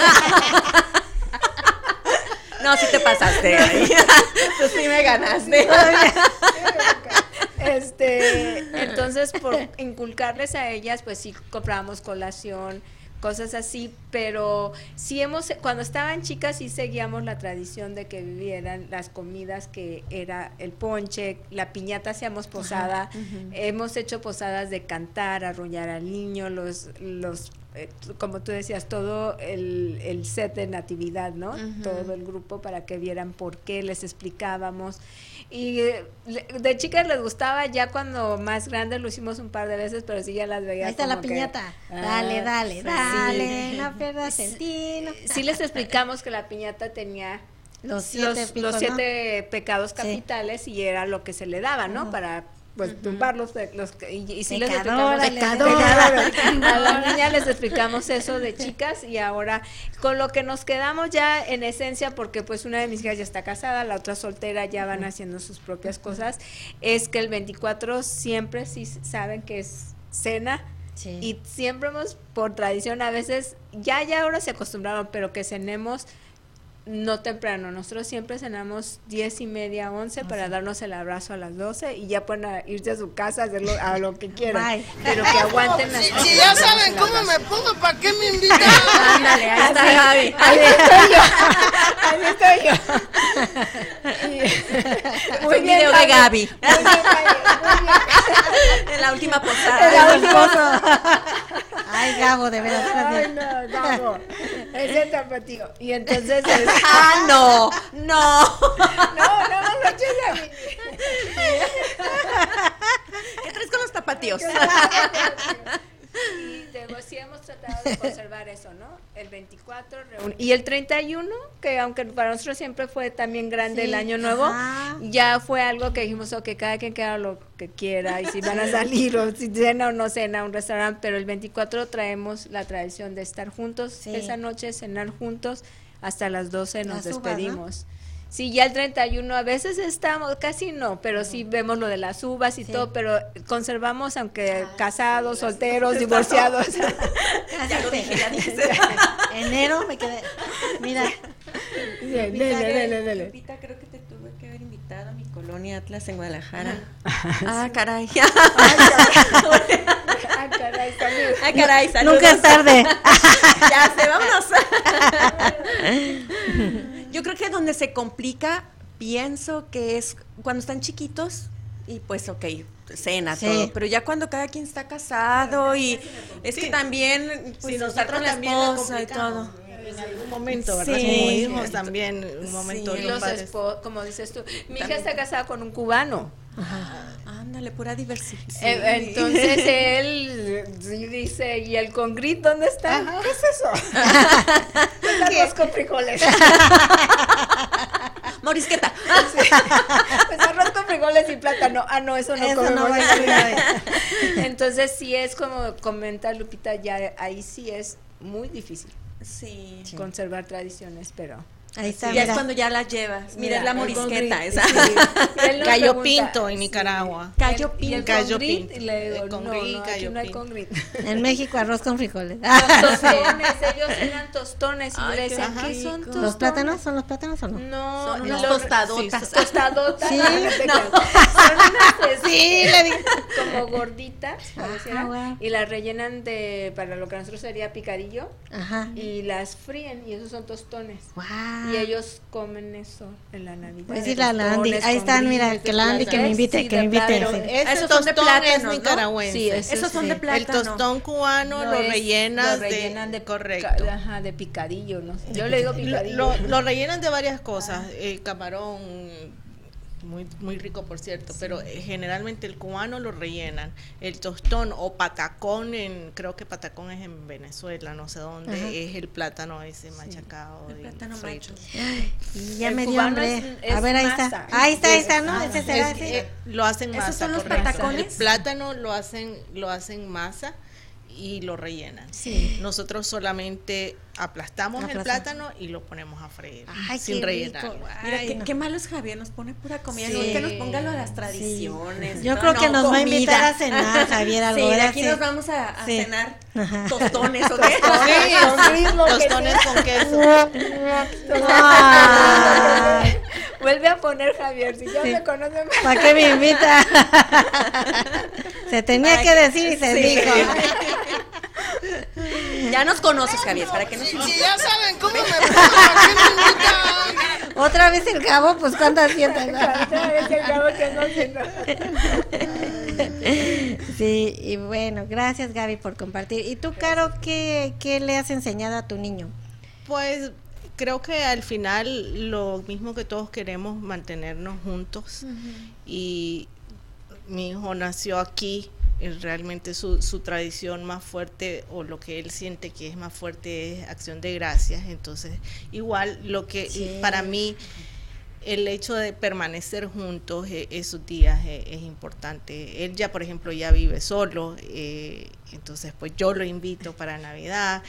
No, sí te pasaste ahí. Tú sí me ganaste. Este, entonces por inculcarles a ellas, pues sí comprábamos colación, cosas así, pero sí hemos, cuando estaban chicas sí seguíamos la tradición de que vivieran las comidas que era el ponche, la piñata hacíamos posada, hemos hecho posadas de cantar, arrullar al niño, los, los eh, como tú decías, todo el, el, set de natividad, ¿no? Todo el grupo para que vieran por qué les explicábamos. Y eh, de chicas les gustaba, ya cuando más grandes lo hicimos un par de veces, pero sí ya las veía. Ahí está la piñata. dale, ah, dale, dale, no pierdas el tino. Sí les explicamos que la piñata tenía los siete, los, siete pecados capitales y era lo que se le daba, ¿no? Para pues tumbarlos los, y, y si les explicamos a las niñas les explicamos eso de chicas y ahora con lo que nos quedamos ya en esencia porque pues una de mis hijas ya está casada la otra soltera ya van haciendo sus propias cosas es que el 24 siempre sí saben que es cena y siempre hemos por tradición a veces ya ya ahora se acostumbraron pero que cenemos no temprano. Nosotros siempre cenamos diez y media, once para darnos el abrazo a las doce y ya pueden irse a su casa a hacerlo a lo que quieran. Pero que aguanten las Si, ya saben cómo me pongo, ¿para qué me invitan? Ándale, ahí está Gaby. Ahí estoy yo. Ahí estoy yo. muy bien, video de Gaby. En la última posada. En la última posada. Ay, Gabo, de verdad. Ay, no, Gabo. Ese tapatío. Y entonces. ah, no, no. No, no, no a mí. ¿Qué traes con los tapatíos? Y sí hemos tratado de conservar eso, ¿no? El 24 y el 31, que aunque para nosotros siempre fue también grande el año nuevo, ya fue algo que dijimos, ok, cada quien queda lo que quiera y si van a salir o si cena o no cena a un restaurante, pero el 24 traemos la tradición de estar juntos esa noche, cenar juntos hasta las 12 nos despedimos. Sí, ya el 31 a veces estamos, casi no, pero sí vemos lo de las uvas y todo, pero conservamos, aunque ah, casados, solteros, divorciados. ya lo dije, ya dije. Enero me quedé, mira. Dale, dale, dale, Lupita, creo que te tuve que haber invitado a mi colonia Atlas en Guadalajara. Ah, caray. Ah, caray, saludos. Ah, caray, saludos. Nunca es tarde. ya se vámonos. Yo creo que donde se complica, pienso que es cuando están chiquitos y pues ok, cena, todo, pero ya cuando cada quien está casado y es que también pues, si nosotros la esposa y todo en algún momento, ¿verdad? Sí. Como también, un momento. Sí. Los como dices tú. Mi hija está casada con un cubano. Ajá. Ándale, pura diversidad. Eh, entonces él dice, ¿y el congrit dónde está? ¿Qué es eso? es arroz con frijoles. Morisqueta. Pues arroz con frijoles y plátano. Ah, no, eso no eso no Entonces sí es como comenta Lupita, ya ahí sí es muy difícil. Sí. Conservar tradiciones, pero Ahí está. Ya es cuando ya las llevas. Mira, es la morisqueta esa. Cayo Pinto en Nicaragua. Cayo Pinto. Cayo Pinto. Y le digo, no, no, aquí no hay En México arroz con frijoles. tostones, ellos eran tostones. Y le decían, ¿qué son tostones? ¿Los plátanos? ¿Son los plátanos o no? No, son unas tostadotas. tostadotas. Sí, no. Son unas, sí, como gorditas, ah, y las rellenan de, para lo que nosotros sería picadillo. Ajá. Y las fríen y esos son tostones. Wow. Y ellos comen eso en la Navidad. Pues sí, la Landy. Ahí están, mira, que la Landy que me invite, que me invite. Ese tostón de plátano, es nicaragüense. Sí, esos son de plátano. El tostón cubano lo rellenan lo rellenan de, correcto. Ajá, de picadillo, ¿no? Yo le digo picadillo. Lo, lo rellenan de varias cosas, eh, camarón, muy, muy rico por cierto, pero eh, generalmente el cubano lo rellenan, el tostón o patacón, en, creo que patacón es en Venezuela, no sé dónde, es el plátano ese machacado. El plátano macho. Y ya me dio hambre. A ver, ahí está. Ahí está, ahí está, ¿no? Ese será eh, lo hacen masa. ¿Esos son los patacones? El plátano lo hacen, lo hacen masa y lo rellenan. Sí. Nosotros solamente aplastamos el plátano y lo ponemos a freír Ay, sin qué rellenar. rico. Mira, Ay, qué, no. qué malo es Javier, nos pone pura comida, Sí. que nos ponga lo de las tradiciones. Yo No, creo que no, nos va a invitar a cenar, Javier, algo Sí, de aquí nos vamos a, a Sí. cenar tostones, ¿o qué? Tostones con queso. Ay, Vuelve a poner Javier, si ya Sí. me conoce más. ¿Para qué me invita? Se tenía que decir y se Sí. dijo. Ya nos conoces, Javier, para que nos Si ya saben cómo me pongo. Otra vez el cabo, pues cuánto asientas. Otra vez el cabo que no Sí, y bueno, gracias Gaby por compartir. ¿Y tú, Caro, qué, qué le has enseñado a tu niño? Pues creo que al final lo mismo que todos queremos, mantenernos juntos. Y mi hijo nació aquí. Realmente su, su tradición más fuerte o lo que él siente que es más fuerte es acción de gracias. Entonces, igual lo que Sí. para mí el hecho de permanecer juntos eh, esos días eh, es importante. Él ya, por ejemplo, ya vive solo, eh, entonces pues yo lo invito para Navidad,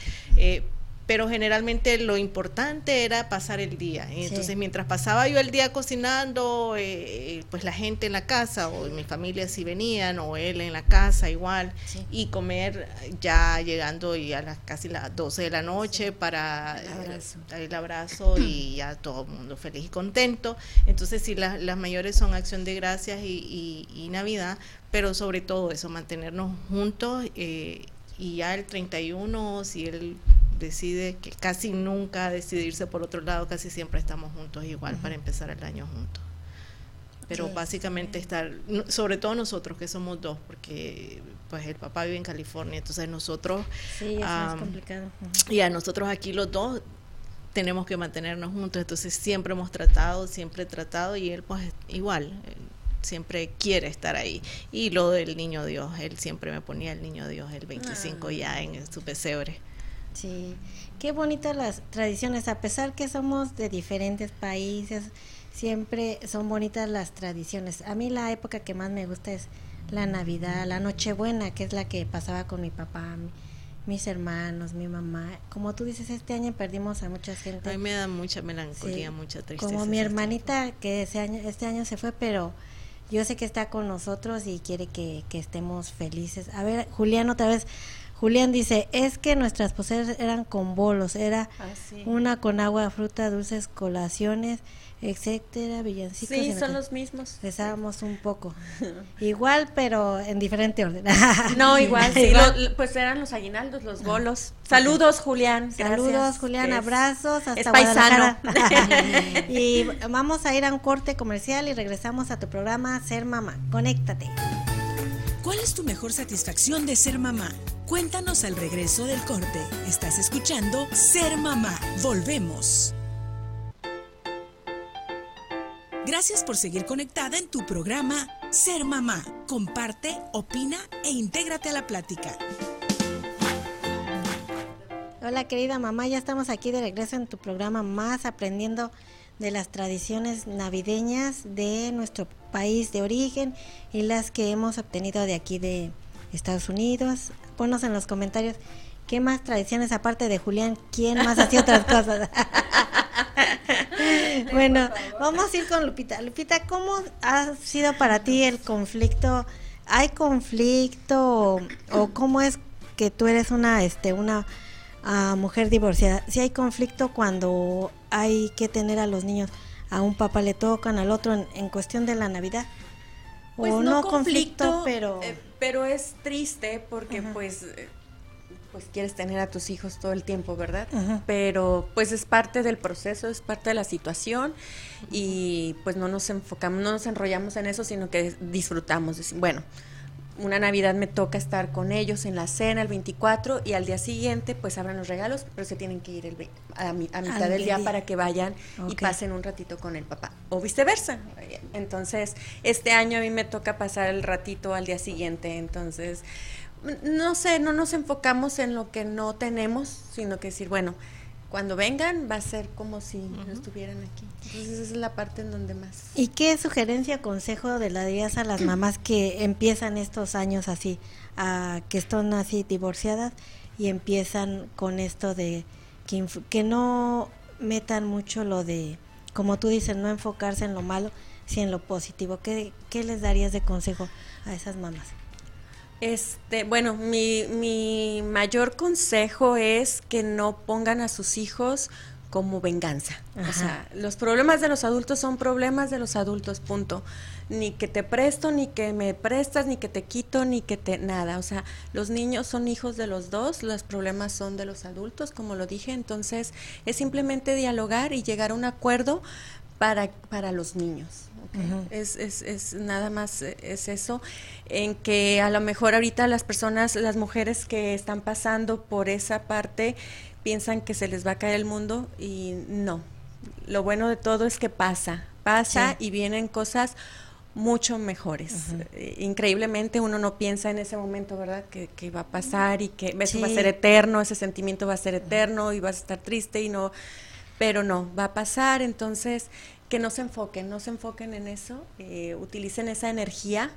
pero generalmente lo importante era pasar el día. Entonces Sí. mientras pasaba yo el día cocinando, eh, pues la gente en la casa o mi familia si venían o él en la casa igual Sí. y comer ya llegando y a las casi las 12 de la noche para El abrazo. dar el abrazo y ya todo el mundo feliz y contento. Entonces sí, las, las mayores son acción de gracias y, y- y Navidad, pero sobre todo eso, mantenernos juntos eh, y ya el 31, si él decide que casi nunca decidirse por otro lado, casi siempre estamos juntos igual para empezar el año juntos. Pero Sí, básicamente estar, sobre todo nosotros que somos dos, porque pues el papá vive en California, entonces nosotros Sí, eso Ah, es complicado. Y a nosotros aquí los dos tenemos que mantenernos juntos, entonces siempre hemos tratado, siempre he tratado y él pues igual, siempre quiere estar ahí. Y lo del niño Dios, él siempre me ponía el niño Dios el 25 ya en su pesebre. Sí, qué bonitas las tradiciones, a pesar que somos de diferentes países, siempre son bonitas las tradiciones. A mí la época que más me gusta es la Navidad, la Nochebuena, que es la que pasaba con mi papá, mi- mis hermanos, mi mamá. Como tú dices, este año perdimos a mucha gente. A mí me da mucha melancolía, Sí, mucha tristeza. Como mi ese hermanita que ese año, este año se fue, pero yo sé que está con nosotros y quiere que, que estemos felices. A ver, Julián otra vez. Julián dice, es que nuestras poseras eran con bolos, era Ah, sí. una con agua, fruta, dulces, colaciones, etcétera, villancicos. Sí, son los mismos. Rezábamos un poco. Igual, pero en diferente orden. No, igual, sí, Igual. lo- pues eran los aguinaldos, los bolos. Saludos, Julián. Saludos, gracias. Julián, abrazos hasta es paisano. Y vamos a ir a un corte comercial y regresamos a tu programa Ser Mamá. Conéctate. ¿Cuál es tu mejor satisfacción de ser mamá? Cuéntanos al regreso del corte. Estás escuchando Ser Mamá. Volvemos. Gracias por seguir conectada en tu programa Ser Mamá. Comparte, opina e intégrate a la plática. Hola querida mamá, ya estamos aquí de regreso en tu programa más aprendiendo de las tradiciones navideñas de nuestro país de origen y las que hemos obtenido de aquí de Estados Unidos. Ponnos en los comentarios qué más tradiciones aparte de Julián, quién más hacía otras cosas. bueno, vamos a ir con Lupita. Lupita, ¿cómo ha sido para ti el conflicto? ¿Hay conflicto o, o cómo es que tú eres una este una ah, mujer divorciada? Si hay conflicto cuando hay que tener a los niños, a un papá le tocan, al otro en, en cuestión de la Navidad. Pues o no, conflicto, pero eh, pero es triste porque pues eh, pues quieres tener a tus hijos todo el tiempo, ¿verdad? Pero pues es parte del proceso, es parte de la situación y pues no nos enfocamos, no nos enrollamos en eso, sino que disfrutamos. Bueno, una Navidad me toca estar con ellos en la cena el 24 y al día siguiente pues abran los regalos, pero se tienen que ir el, a, mitad del día, para que vayan y pasen un ratito con el papá o viceversa. Entonces, este año a mí me toca pasar el ratito al día siguiente, entonces no sé, no nos enfocamos en lo que no tenemos, sino que decir, bueno, cuando vengan va a ser como si no estuvieran aquí. Entonces esa es la parte en donde más. ¿Y qué sugerencia, consejo de la darías a las mamás que empiezan estos años así, a, que están así divorciadas y empiezan con esto de que, que no metan mucho lo de, como tú dices, no enfocarse en lo malo, sino en lo positivo? ¿Qué, qué les darías de consejo a esas mamás? Este, bueno, mi, mi mayor consejo es que no pongan a sus hijos como venganza. O sea, los problemas de los adultos son problemas de los adultos, punto. Ni que te presto, ni que me prestas, ni que te quito, ni que te nada. O sea, los niños son hijos de los dos, los problemas son de los adultos, como lo dije. Entonces, es simplemente dialogar y llegar a un acuerdo para, para los niños es, es, es, nada más eh, es eso, en que a lo mejor ahorita las personas, las mujeres que están pasando por esa parte piensan que se les va a caer el mundo y no. Lo bueno de todo es que pasa, pasa y vienen cosas mucho mejores. Eh, increíblemente uno no piensa en ese momento, ¿verdad? Que, que va a pasar y que eso va a ser eterno, ese sentimiento va a ser eterno y vas a estar triste y no, pero no, va a pasar. Entonces, que no se enfoquen, no se enfoquen en eso, eh, utilicen esa energía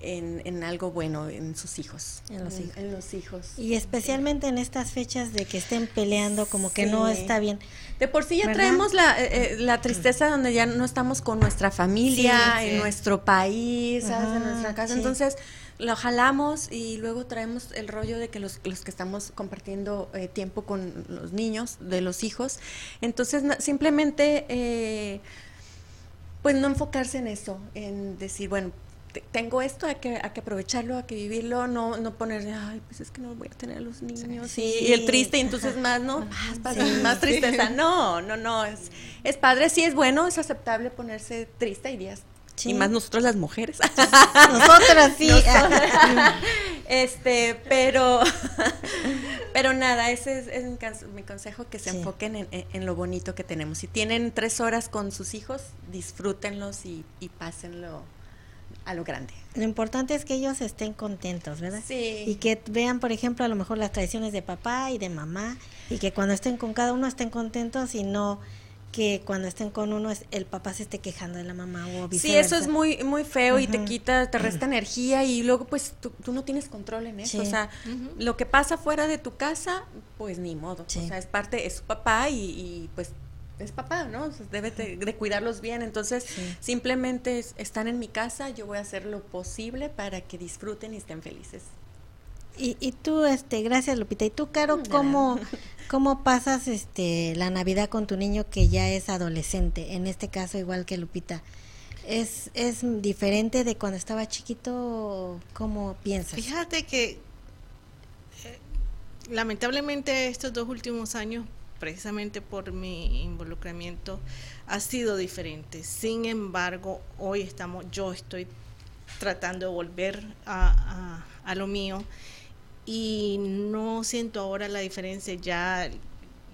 en, en, algo bueno en sus hijos en los, hijos. en los hijos. Y especialmente en estas fechas de que estén peleando, como que no está bien. De por sí ya traemos la, eh, eh, la, tristeza donde ya no estamos con nuestra familia, en nuestro país, en nuestra casa. Entonces, lo jalamos y luego traemos el rollo de que los, los que estamos compartiendo eh, tiempo con los niños, de los hijos. Entonces, simplemente, eh, pues no enfocarse en eso, en decir, bueno, tengo esto, hay que, hay que aprovecharlo, hay que vivirlo, no, no poner, ay, pues es que no voy a tener a los niños y, el triste, y entonces más, ¿no? Más, más tristeza. No, no, no, es, es padre, sí es bueno, es aceptable ponerse triste, y días y más nosotros las mujeres. Nosotras sí. Este, pero, pero nada, ese es, mi, consejo, que se enfoquen en, lo bonito que tenemos. Si tienen tres horas con sus hijos, disfrútenlos y, y pásenlo a lo grande. Lo importante es que ellos estén contentos, ¿verdad? Sí. Y que vean, por ejemplo, a lo mejor las tradiciones de papá y de mamá, y que cuando estén con cada uno estén contentos y no que cuando estén con uno es el papá se esté quejando de la mamá o viceversa. Sí, eso es muy muy feo y te quita, te resta energía y luego pues tú, no tienes control en eso. O sea, lo que pasa fuera de tu casa, pues ni modo. O sea, es parte, es su papá y, pues es papá, ¿no? debe de, cuidarlos bien. Entonces, simplemente están en mi casa, yo voy a hacer lo posible para que disfruten y estén felices. Y, y tú, este, gracias Lupita. ¿Y tú, Caro, cómo, cómo pasas este, la Navidad con tu niño que ya es adolescente? En este caso, igual que Lupita. ¿Es, es diferente de cuando estaba chiquito? ¿Cómo piensas? Fíjate que eh, lamentablemente estos dos últimos años, precisamente por mi involucramiento, ha sido diferente. Sin embargo, hoy estamos, yo estoy tratando de volver a, a, a lo mío y no siento ahora la diferencia, ya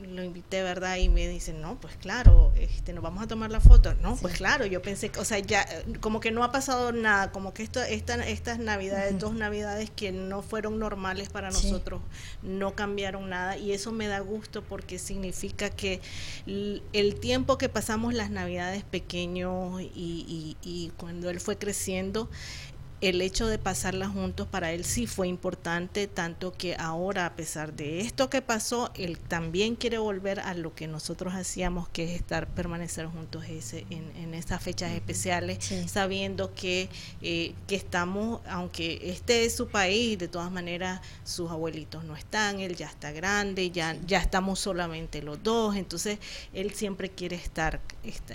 lo invité, ¿verdad? Y me dicen, no, pues claro, este, nos vamos a tomar la foto. No, pues claro, yo pensé, o sea, ya, como que no ha pasado nada, como que esto, esta, estas navidades, dos navidades que no fueron normales para nosotros, no cambiaron nada y eso me da gusto porque significa que el tiempo que pasamos las navidades pequeños y, y, y cuando él fue creciendo, el hecho de pasarla juntos para él sí fue importante, tanto que ahora, a pesar de esto que pasó, él también quiere volver a lo que nosotros hacíamos, que es estar, permanecer juntos ese, en, en estas fechas especiales, sabiendo que, eh, que estamos, aunque este es su país, de todas maneras sus abuelitos no están, él ya está grande, ya, ya estamos solamente los dos, entonces él siempre quiere estar,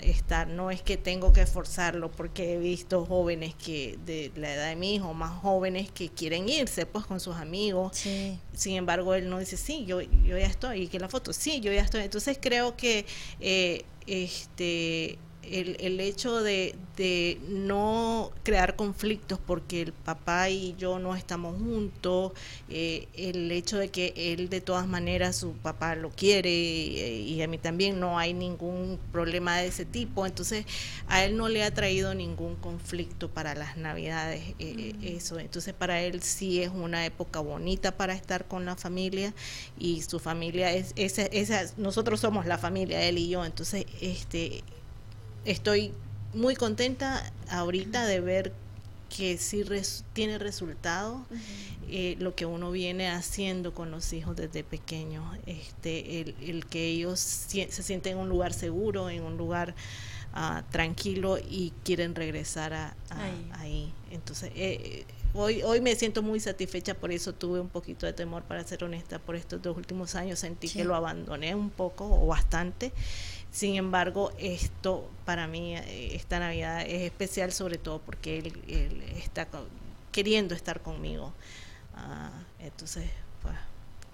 estar, no es que tengo que esforzarlo, porque he visto jóvenes que de la de mi hijo, más jóvenes que quieren irse pues con sus amigos. Sin embargo, él no dice, sí, yo, yo ya estoy, y que la foto, sí, yo ya estoy. Entonces creo que eh, este el, el hecho de, de, no crear conflictos porque el papá y yo no estamos juntos, eh, el hecho de que él de todas maneras su papá lo quiere y, a mí también no hay ningún problema de ese tipo, entonces a él no le ha traído ningún conflicto para las navidades, eh, mm. eso, entonces para él sí es una época bonita para estar con la familia y su familia es esa, esa nosotros somos la familia, él y yo, entonces este estoy muy contenta ahorita de ver que sí tiene resultado eh, lo que uno viene haciendo con los hijos desde pequeños, este, el, que ellos se sienten en un lugar seguro, en un lugar uh, tranquilo y quieren regresar a, ahí. Entonces, eh, hoy, hoy me siento muy satisfecha, por eso tuve un poquito de temor, para ser honesta, por estos dos últimos años. Sentí que lo abandoné un poco o bastante sin embargo, esto para mí, eh, esta Navidad es especial sobre todo porque él, está queriendo estar conmigo. Ah, entonces, pues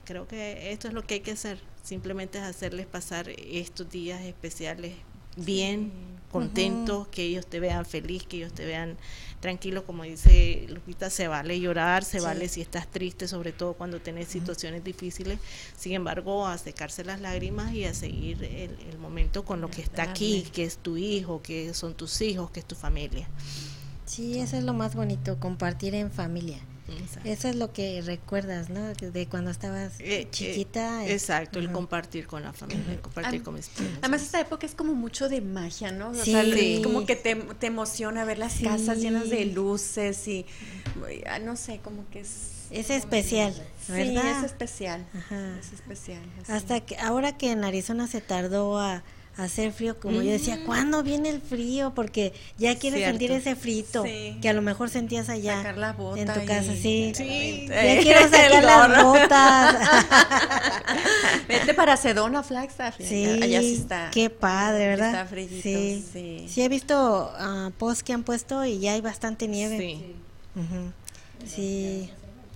creo que esto es lo que hay que hacer. Simplemente es hacerles pasar estos días especiales bien, contentos, que ellos te vean feliz, que ellos te vean tranquilo, como dice Lupita, se vale llorar, se vale si estás triste, sobre todo cuando tienes situaciones difíciles. Sin embargo, a secarse las lágrimas y a seguir el, momento con lo que está aquí, que es tu hijo, que son tus hijos, que es tu familia. Sí, eso es lo más bonito, compartir en familia. Eso es lo que recuerdas, ¿no? De cuando estabas eh, eh, chiquita. exacto, el compartir con la familia, compartir con mis primos. Además, esta época es como mucho de magia, ¿no? O sea, como que te, te, emociona ver las casas llenas de luces y, no sé, como que es... Es especial, ¿verdad? Sí, es especial. Es especial. Hasta que ahora que en Arizona se tardó a hacer frío, como yo decía, mm. ¿cuándo viene el frío? Porque ya quieres sentir ese frito que a lo mejor sentías allá en tu casa, sí. Ya quiero sacar las botas. Vete para Sedona, Flagstaff. Sí, allá sí está. Qué padre, ¿verdad? Está sí. sí. Sí, he visto uh, posts que han puesto y ya hay bastante nieve. Sí. Sí.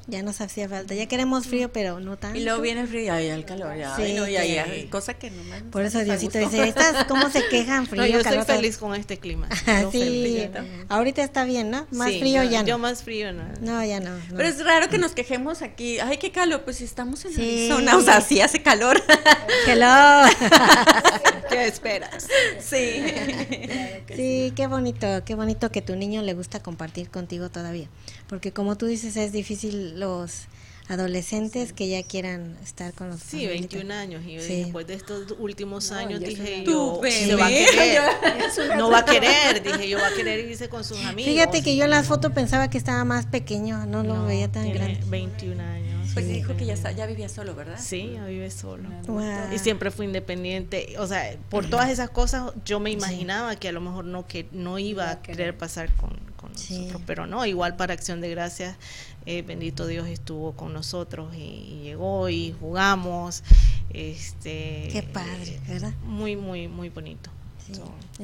Ya nos hacía falta. Ya queremos frío, pero no tanto. Y luego viene el frío y ya el calor. Ya, sí, no, ya, ya, cosa que no me Por eso Diosito dice, ¿estas cómo se quejan? Frío, no, yo estoy feliz con este clima. sí, ahorita está bien, ¿no? Más frío ya no. Yo más frío no. No, ya no, Pero es raro que nos quejemos aquí. Ay, qué calor. Pues si estamos en sí. Arizona, o sea, sí hace calor. Calor. ¿Qué esperas? Sí. Sí, qué bonito, qué bonito que tu niño le gusta compartir contigo todavía. Porque como tú dices, es difícil los adolescentes que ya quieran estar con los Sí, 21 años y después de estos últimos años dije yo, se va a querer, no va a querer, dije yo va a querer irse con sus amigos. Fíjate que yo en la foto pensaba que estaba más pequeño, no, lo veía tan grande. 21 años. Pues dijo que ya, ya vivía solo, ¿verdad? Sí, ya vive solo. Y siempre fue independiente, o sea, por todas esas cosas yo me imaginaba que a lo mejor no que no iba a querer pasar con, con nosotros, pero no, igual para Acción de Gracias eh, bendito Dios estuvo con nosotros y, llegó y jugamos. Este, Qué padre, ¿verdad? Muy, muy, muy bonito.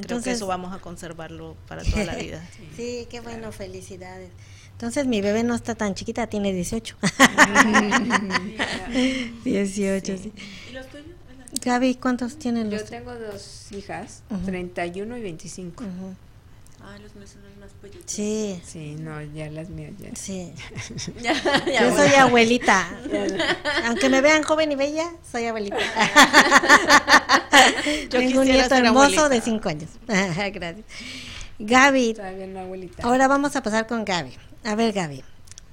creo que eso vamos a conservarlo para toda la vida. sí, qué bueno, felicidades. Entonces mi bebé no está tan chiquita, tiene 18. 18, sí. ¿Y los tuyos? Gaby, ¿cuántos tienen los? Yo tengo dos hijas, 31 y 25. Ah, los míos son más pollitos. Sí. Sí, no, ya las mías ya. Sí. Yo soy abuelita. Aunque me vean joven y bella, soy abuelita. Yo Tengo un nieto hermoso de 5 años. Gracias. Gaby. Ahora vamos a pasar con Gaby. A ver, Gaby.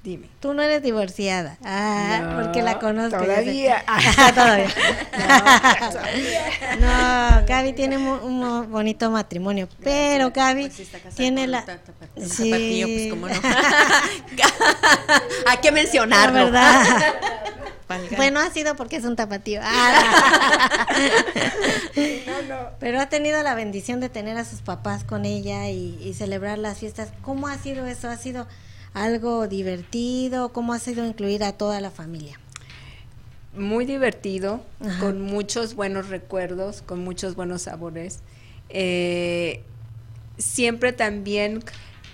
Dime. Tú no eres divorciada. Ah, porque la conozco. Todavía. todavía. no, Gaby tiene un, bonito matrimonio, pero Gaby pues tiene la sí. pues cómo no. Hay que mencionarlo. La verdad. Bueno, ha sido porque es un tapatío. Ah. no, no. Pero ha tenido la bendición de tener a sus papás con ella y, y celebrar las fiestas. ¿Cómo ha sido eso? ¿Ha sido algo divertido? ¿Cómo ha sido incluir a toda la familia? Muy divertido, con muchos buenos recuerdos, con muchos buenos sabores. Eh, siempre también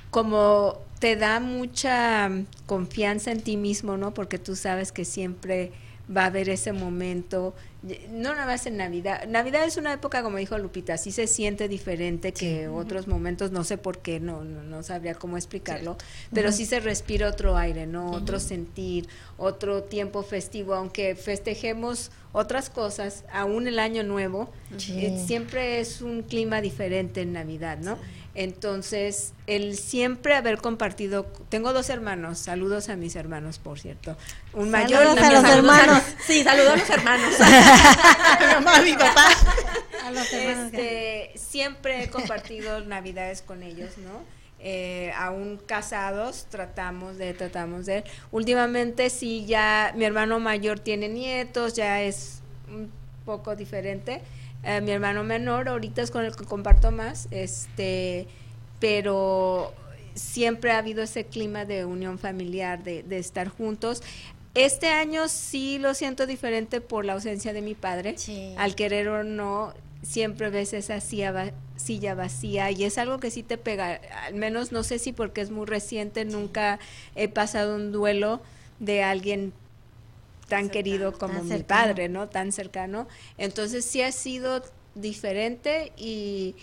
como te da mucha confianza en ti mismo, ¿no? Porque tú sabes que siempre va a haber ese momento, no nada más en Navidad. Navidad es una época, como dijo Lupita, sí se siente diferente que otros momentos, no sé por qué, no, no, sabría cómo explicarlo, pero sí se respira otro aire, ¿no? Otro sentir, otro tiempo festivo, aunque festejemos otras cosas, aún el año nuevo, eh, siempre es un clima diferente en Navidad, ¿no? Entonces, el siempre haber compartido, tengo dos hermanos, saludos a mis hermanos, por cierto. Un mayor y a los hermanos. sí, saludos a los hermanos. mi mamá, mi papá. A los hermanos. Este, siempre he compartido navidades con ellos, ¿no? Eh, aún casados tratamos de tratamos de últimamente sí ya mi hermano mayor tiene nietos ya es un poco diferente eh, mi hermano menor ahorita es con el que comparto más, este, pero siempre ha habido ese clima de unión familiar, de, estar juntos. Este año sí lo siento diferente por la ausencia de mi padre. Al querer o no, siempre ves esa silla, silla vacía y es algo que sí te pega. Al menos no sé si porque es muy reciente, nunca he pasado un duelo de alguien tan querido como mi padre, ¿no? Tan cercano. Entonces sí ha sido diferente y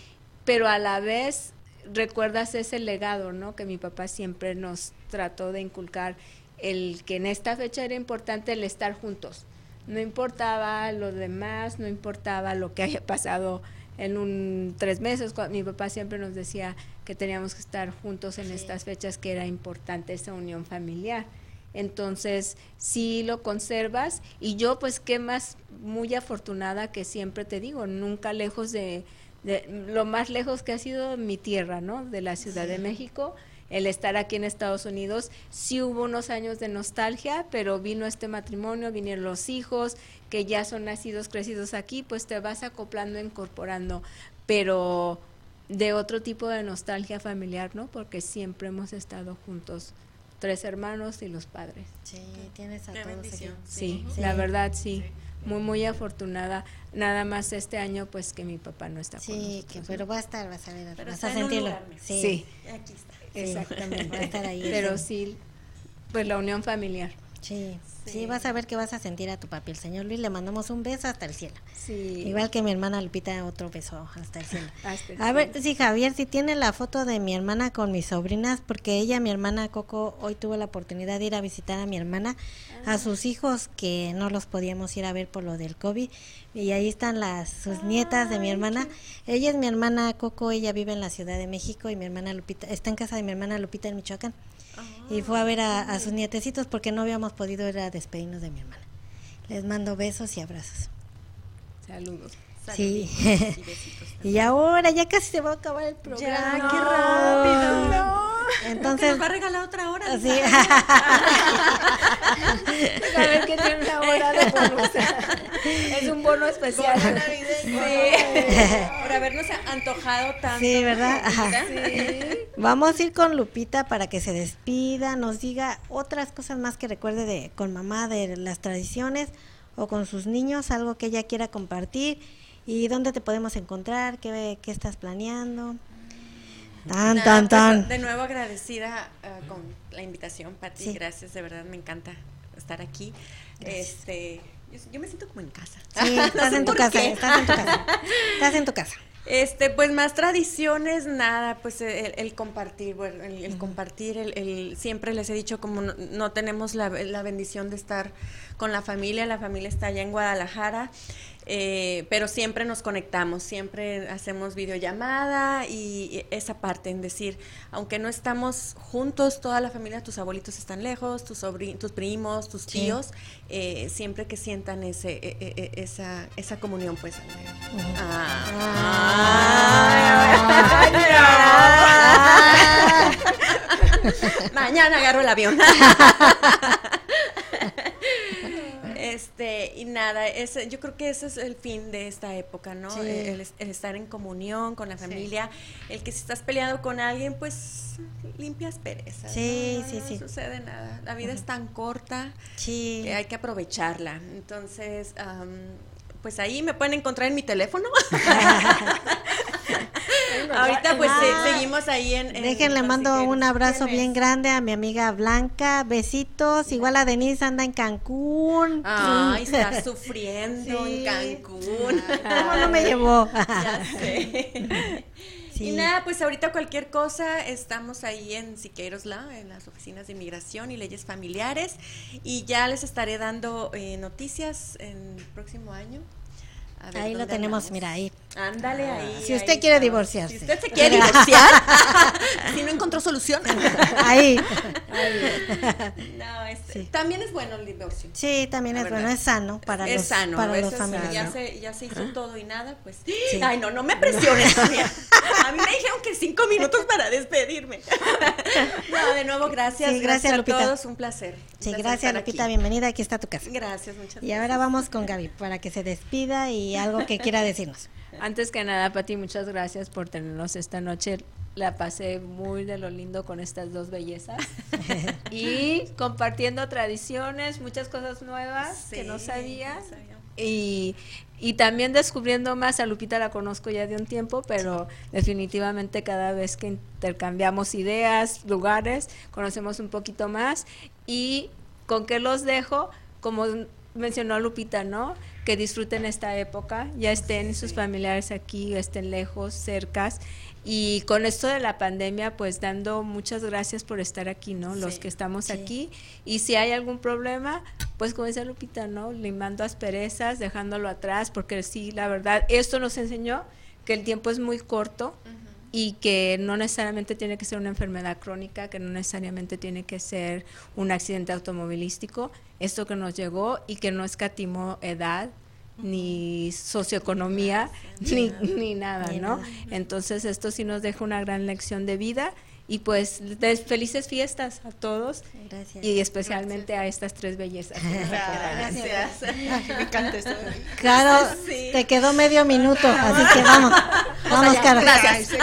pero a la vez recuerdas ese legado, ¿no? Que mi papá siempre nos trató de inculcar el que en esta fecha era importante el estar juntos. No importaba lo demás, no importaba lo que haya pasado en un tres meses. Mi papá siempre nos decía que teníamos que estar juntos en estas fechas, que era importante esa unión familiar entonces sí lo conservas y yo pues qué más muy afortunada que siempre te digo, nunca lejos de, lo más lejos que ha sido mi tierra, ¿no? De la Ciudad de México, el estar aquí en Estados Unidos, sí hubo unos años de nostalgia, pero vino este matrimonio, vinieron los hijos que ya son nacidos, crecidos aquí, pues te vas acoplando, incorporando, pero de otro tipo de nostalgia familiar, ¿no? Porque siempre hemos estado juntos tres hermanos y los padres. Sí, tienes a todos Sí, la verdad sí. Muy, muy afortunada. Nada más este año, pues que mi papá no está con Sí, que, pero va a estar, vas a ver, vas a sentirlo. sí. Aquí está. Exactamente. va a estar ahí. Pero sí, pues la unión familiar. Sí, sí, vas a ver que vas a sentir a tu papi. El señor Luis le mandamos un beso hasta el cielo. Sí. Igual que mi hermana Lupita, otro beso hasta el cielo. a ver, sí, Javier, si tiene la foto de mi hermana con mis sobrinas, porque ella, mi hermana Coco, hoy tuvo la oportunidad de ir a visitar a mi hermana, a ah. sus hijos que no los podíamos ir a ver por lo del COVID. Y ahí están las sus nietas de mi hermana. Ella es mi hermana Coco, ella vive en la Ciudad de México y mi hermana Lupita está en casa de mi hermana Lupita en Michoacán y fue a ver a, sus nietecitos porque no habíamos podido ir a despedirnos de mi hermana. Les mando besos y abrazos. Saludos. Sí. Y, ahora ya casi se va a acabar el programa. Ya, qué rápido. No. Entonces nos va a regalar otra hora. Sí. a ver qué tiene una hora de. Es un bono especial. Sí. Por habernos antojado tanto. Sí, ¿verdad? Sí. Vamos a ir con Lupita para que se despida, nos diga otras cosas más que recuerde de con mamá de las tradiciones o con sus niños, algo que ella quiera compartir y dónde te podemos encontrar, qué, qué estás planeando. Tan, tan, pues, tan. de nuevo agradecida uh, con la invitación, Pati. Gracias, de verdad me encanta estar aquí. Este, yo, me siento como en casa. Sí, estás en tu casa, estás en tu casa. Estás en tu casa. Este, pues más tradiciones, nada, pues el, compartir, bueno, el, compartir, el, siempre les he dicho como no, tenemos la, la, bendición de estar con la familia, la familia está allá en Guadalajara, eh, pero siempre nos conectamos, siempre hacemos videollamada y esa parte en decir, aunque no estamos juntos, toda la familia, tus abuelitos están lejos, tus, tus primos, tus tíos, eh, siempre que sientan ese, e, e, e, esa, esa comunión, pues. Mañana agarro el avión. Este, y nada, ese, yo creo que ese es el fin de esta época, ¿no? El, estar en comunión con la familia, el que si estás peleado con alguien, pues limpias perezas. Sí, sí, sí. No sucede nada. La vida es tan corta sí. que hay que aprovecharla. Entonces, pues ahí me pueden encontrar en mi teléfono. Ahorita pues seguimos ahí en... Déjenle, mando un abrazo bien grande a mi amiga Blanca, besitos, igual a Denise anda en Cancún. Ay, está sufriendo en Cancún. ¿Cómo no me llevó? ya sé. Y nada, pues ahorita cualquier cosa, estamos ahí en Siqueirosla, en las oficinas de inmigración y leyes familiares, y ya les estaré dando eh, noticias en el próximo año ahí lo tenemos, mira, ahí. Ándale ah, ahí. Si usted quiere divorciarse. Si usted se quiere divorciar, si no encontró solución. ahí. No, este, también es bueno el divorcio. Sí, también es bueno, es sano para los, sano, para los familiares. Ya se, ya se hizo todo y nada, pues. Ay, no, no me presiones. A mí me dijeron que cinco minutos para despedirme. No, de nuevo, gracias. Sí, gracias, a todos, un placer. Sí, gracias, Lupita, bienvenida, aquí está tu casa. Gracias, muchas gracias. Y ahora vamos con Gaby para que se despida y algo que quiera decirnos. Antes que nada, Pati, muchas gracias por tenernos esta noche. La pasé muy de lo lindo con estas dos bellezas. y compartiendo tradiciones, muchas cosas nuevas que no sabía. Y, y, también descubriendo más, a Lupita la conozco ya de un tiempo, pero definitivamente cada vez que intercambiamos ideas, lugares, conocemos un poquito más. Y con qué los dejo, como mencionó Lupita, ¿no? Que disfruten esta época, ya estén sus familiares aquí, estén lejos, cercas. Y con esto de la pandemia, pues dando muchas gracias por estar aquí, ¿no? Los que estamos aquí. Y si hay algún problema, pues como dice Lupita, ¿no? Limando asperezas, dejándolo atrás, porque sí, la verdad, esto nos enseñó que el tiempo es muy corto y que no necesariamente tiene que ser una enfermedad crónica, que no necesariamente tiene que ser un accidente automovilístico, esto que nos llegó y que no escatimó edad, ni socioeconomía, ni, ni, nada, ¿no? Entonces esto sí nos deja una gran lección de vida y pues felices fiestas a todos y especialmente a estas tres bellezas. Gracias. Me encanta esto. Claro, te quedó medio minuto, así que vamos. Vamos, Caro. Gracias.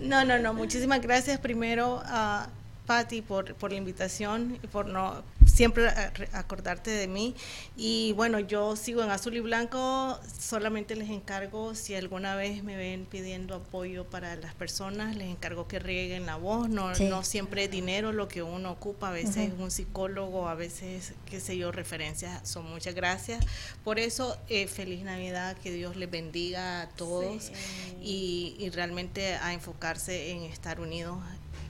No, no, no. Muchísimas gracias primero a Patti por, por la invitación y por no siempre acordarte de mí. Y bueno, yo sigo en azul y blanco, solamente les encargo, si alguna vez me ven pidiendo apoyo para las personas, les encargo que rieguen la voz, no, no siempre es dinero lo que uno ocupa, a veces un psicólogo, a veces, qué sé yo, referencias, son muchas gracias. Por eso, eh, feliz Navidad, que Dios les bendiga a todos y, y realmente a enfocarse en estar unidos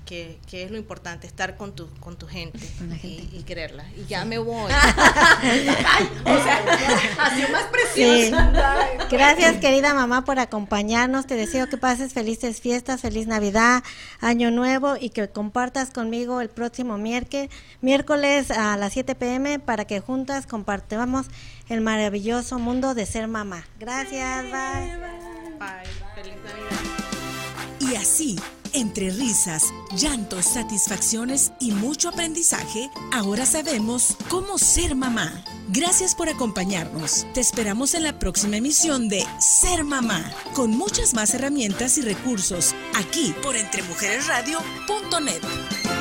que, es lo importante, estar con tu, con tu gente, y, quererla. Y ya me voy. o sea, ha sido más precioso. Gracias, querida mamá, por acompañarnos. Te deseo que pases felices fiestas, feliz Navidad, Año Nuevo y que compartas conmigo el próximo miércoles, miércoles a las 7 pm para que juntas compartamos el maravilloso mundo de ser mamá. Gracias, bye. Bye. Feliz Navidad. Y así entre risas, llantos, satisfacciones y mucho aprendizaje, ahora sabemos cómo ser mamá. Gracias por acompañarnos. Te esperamos en la próxima emisión de Ser Mamá, con muchas más herramientas y recursos, aquí por entremujeresradio.net.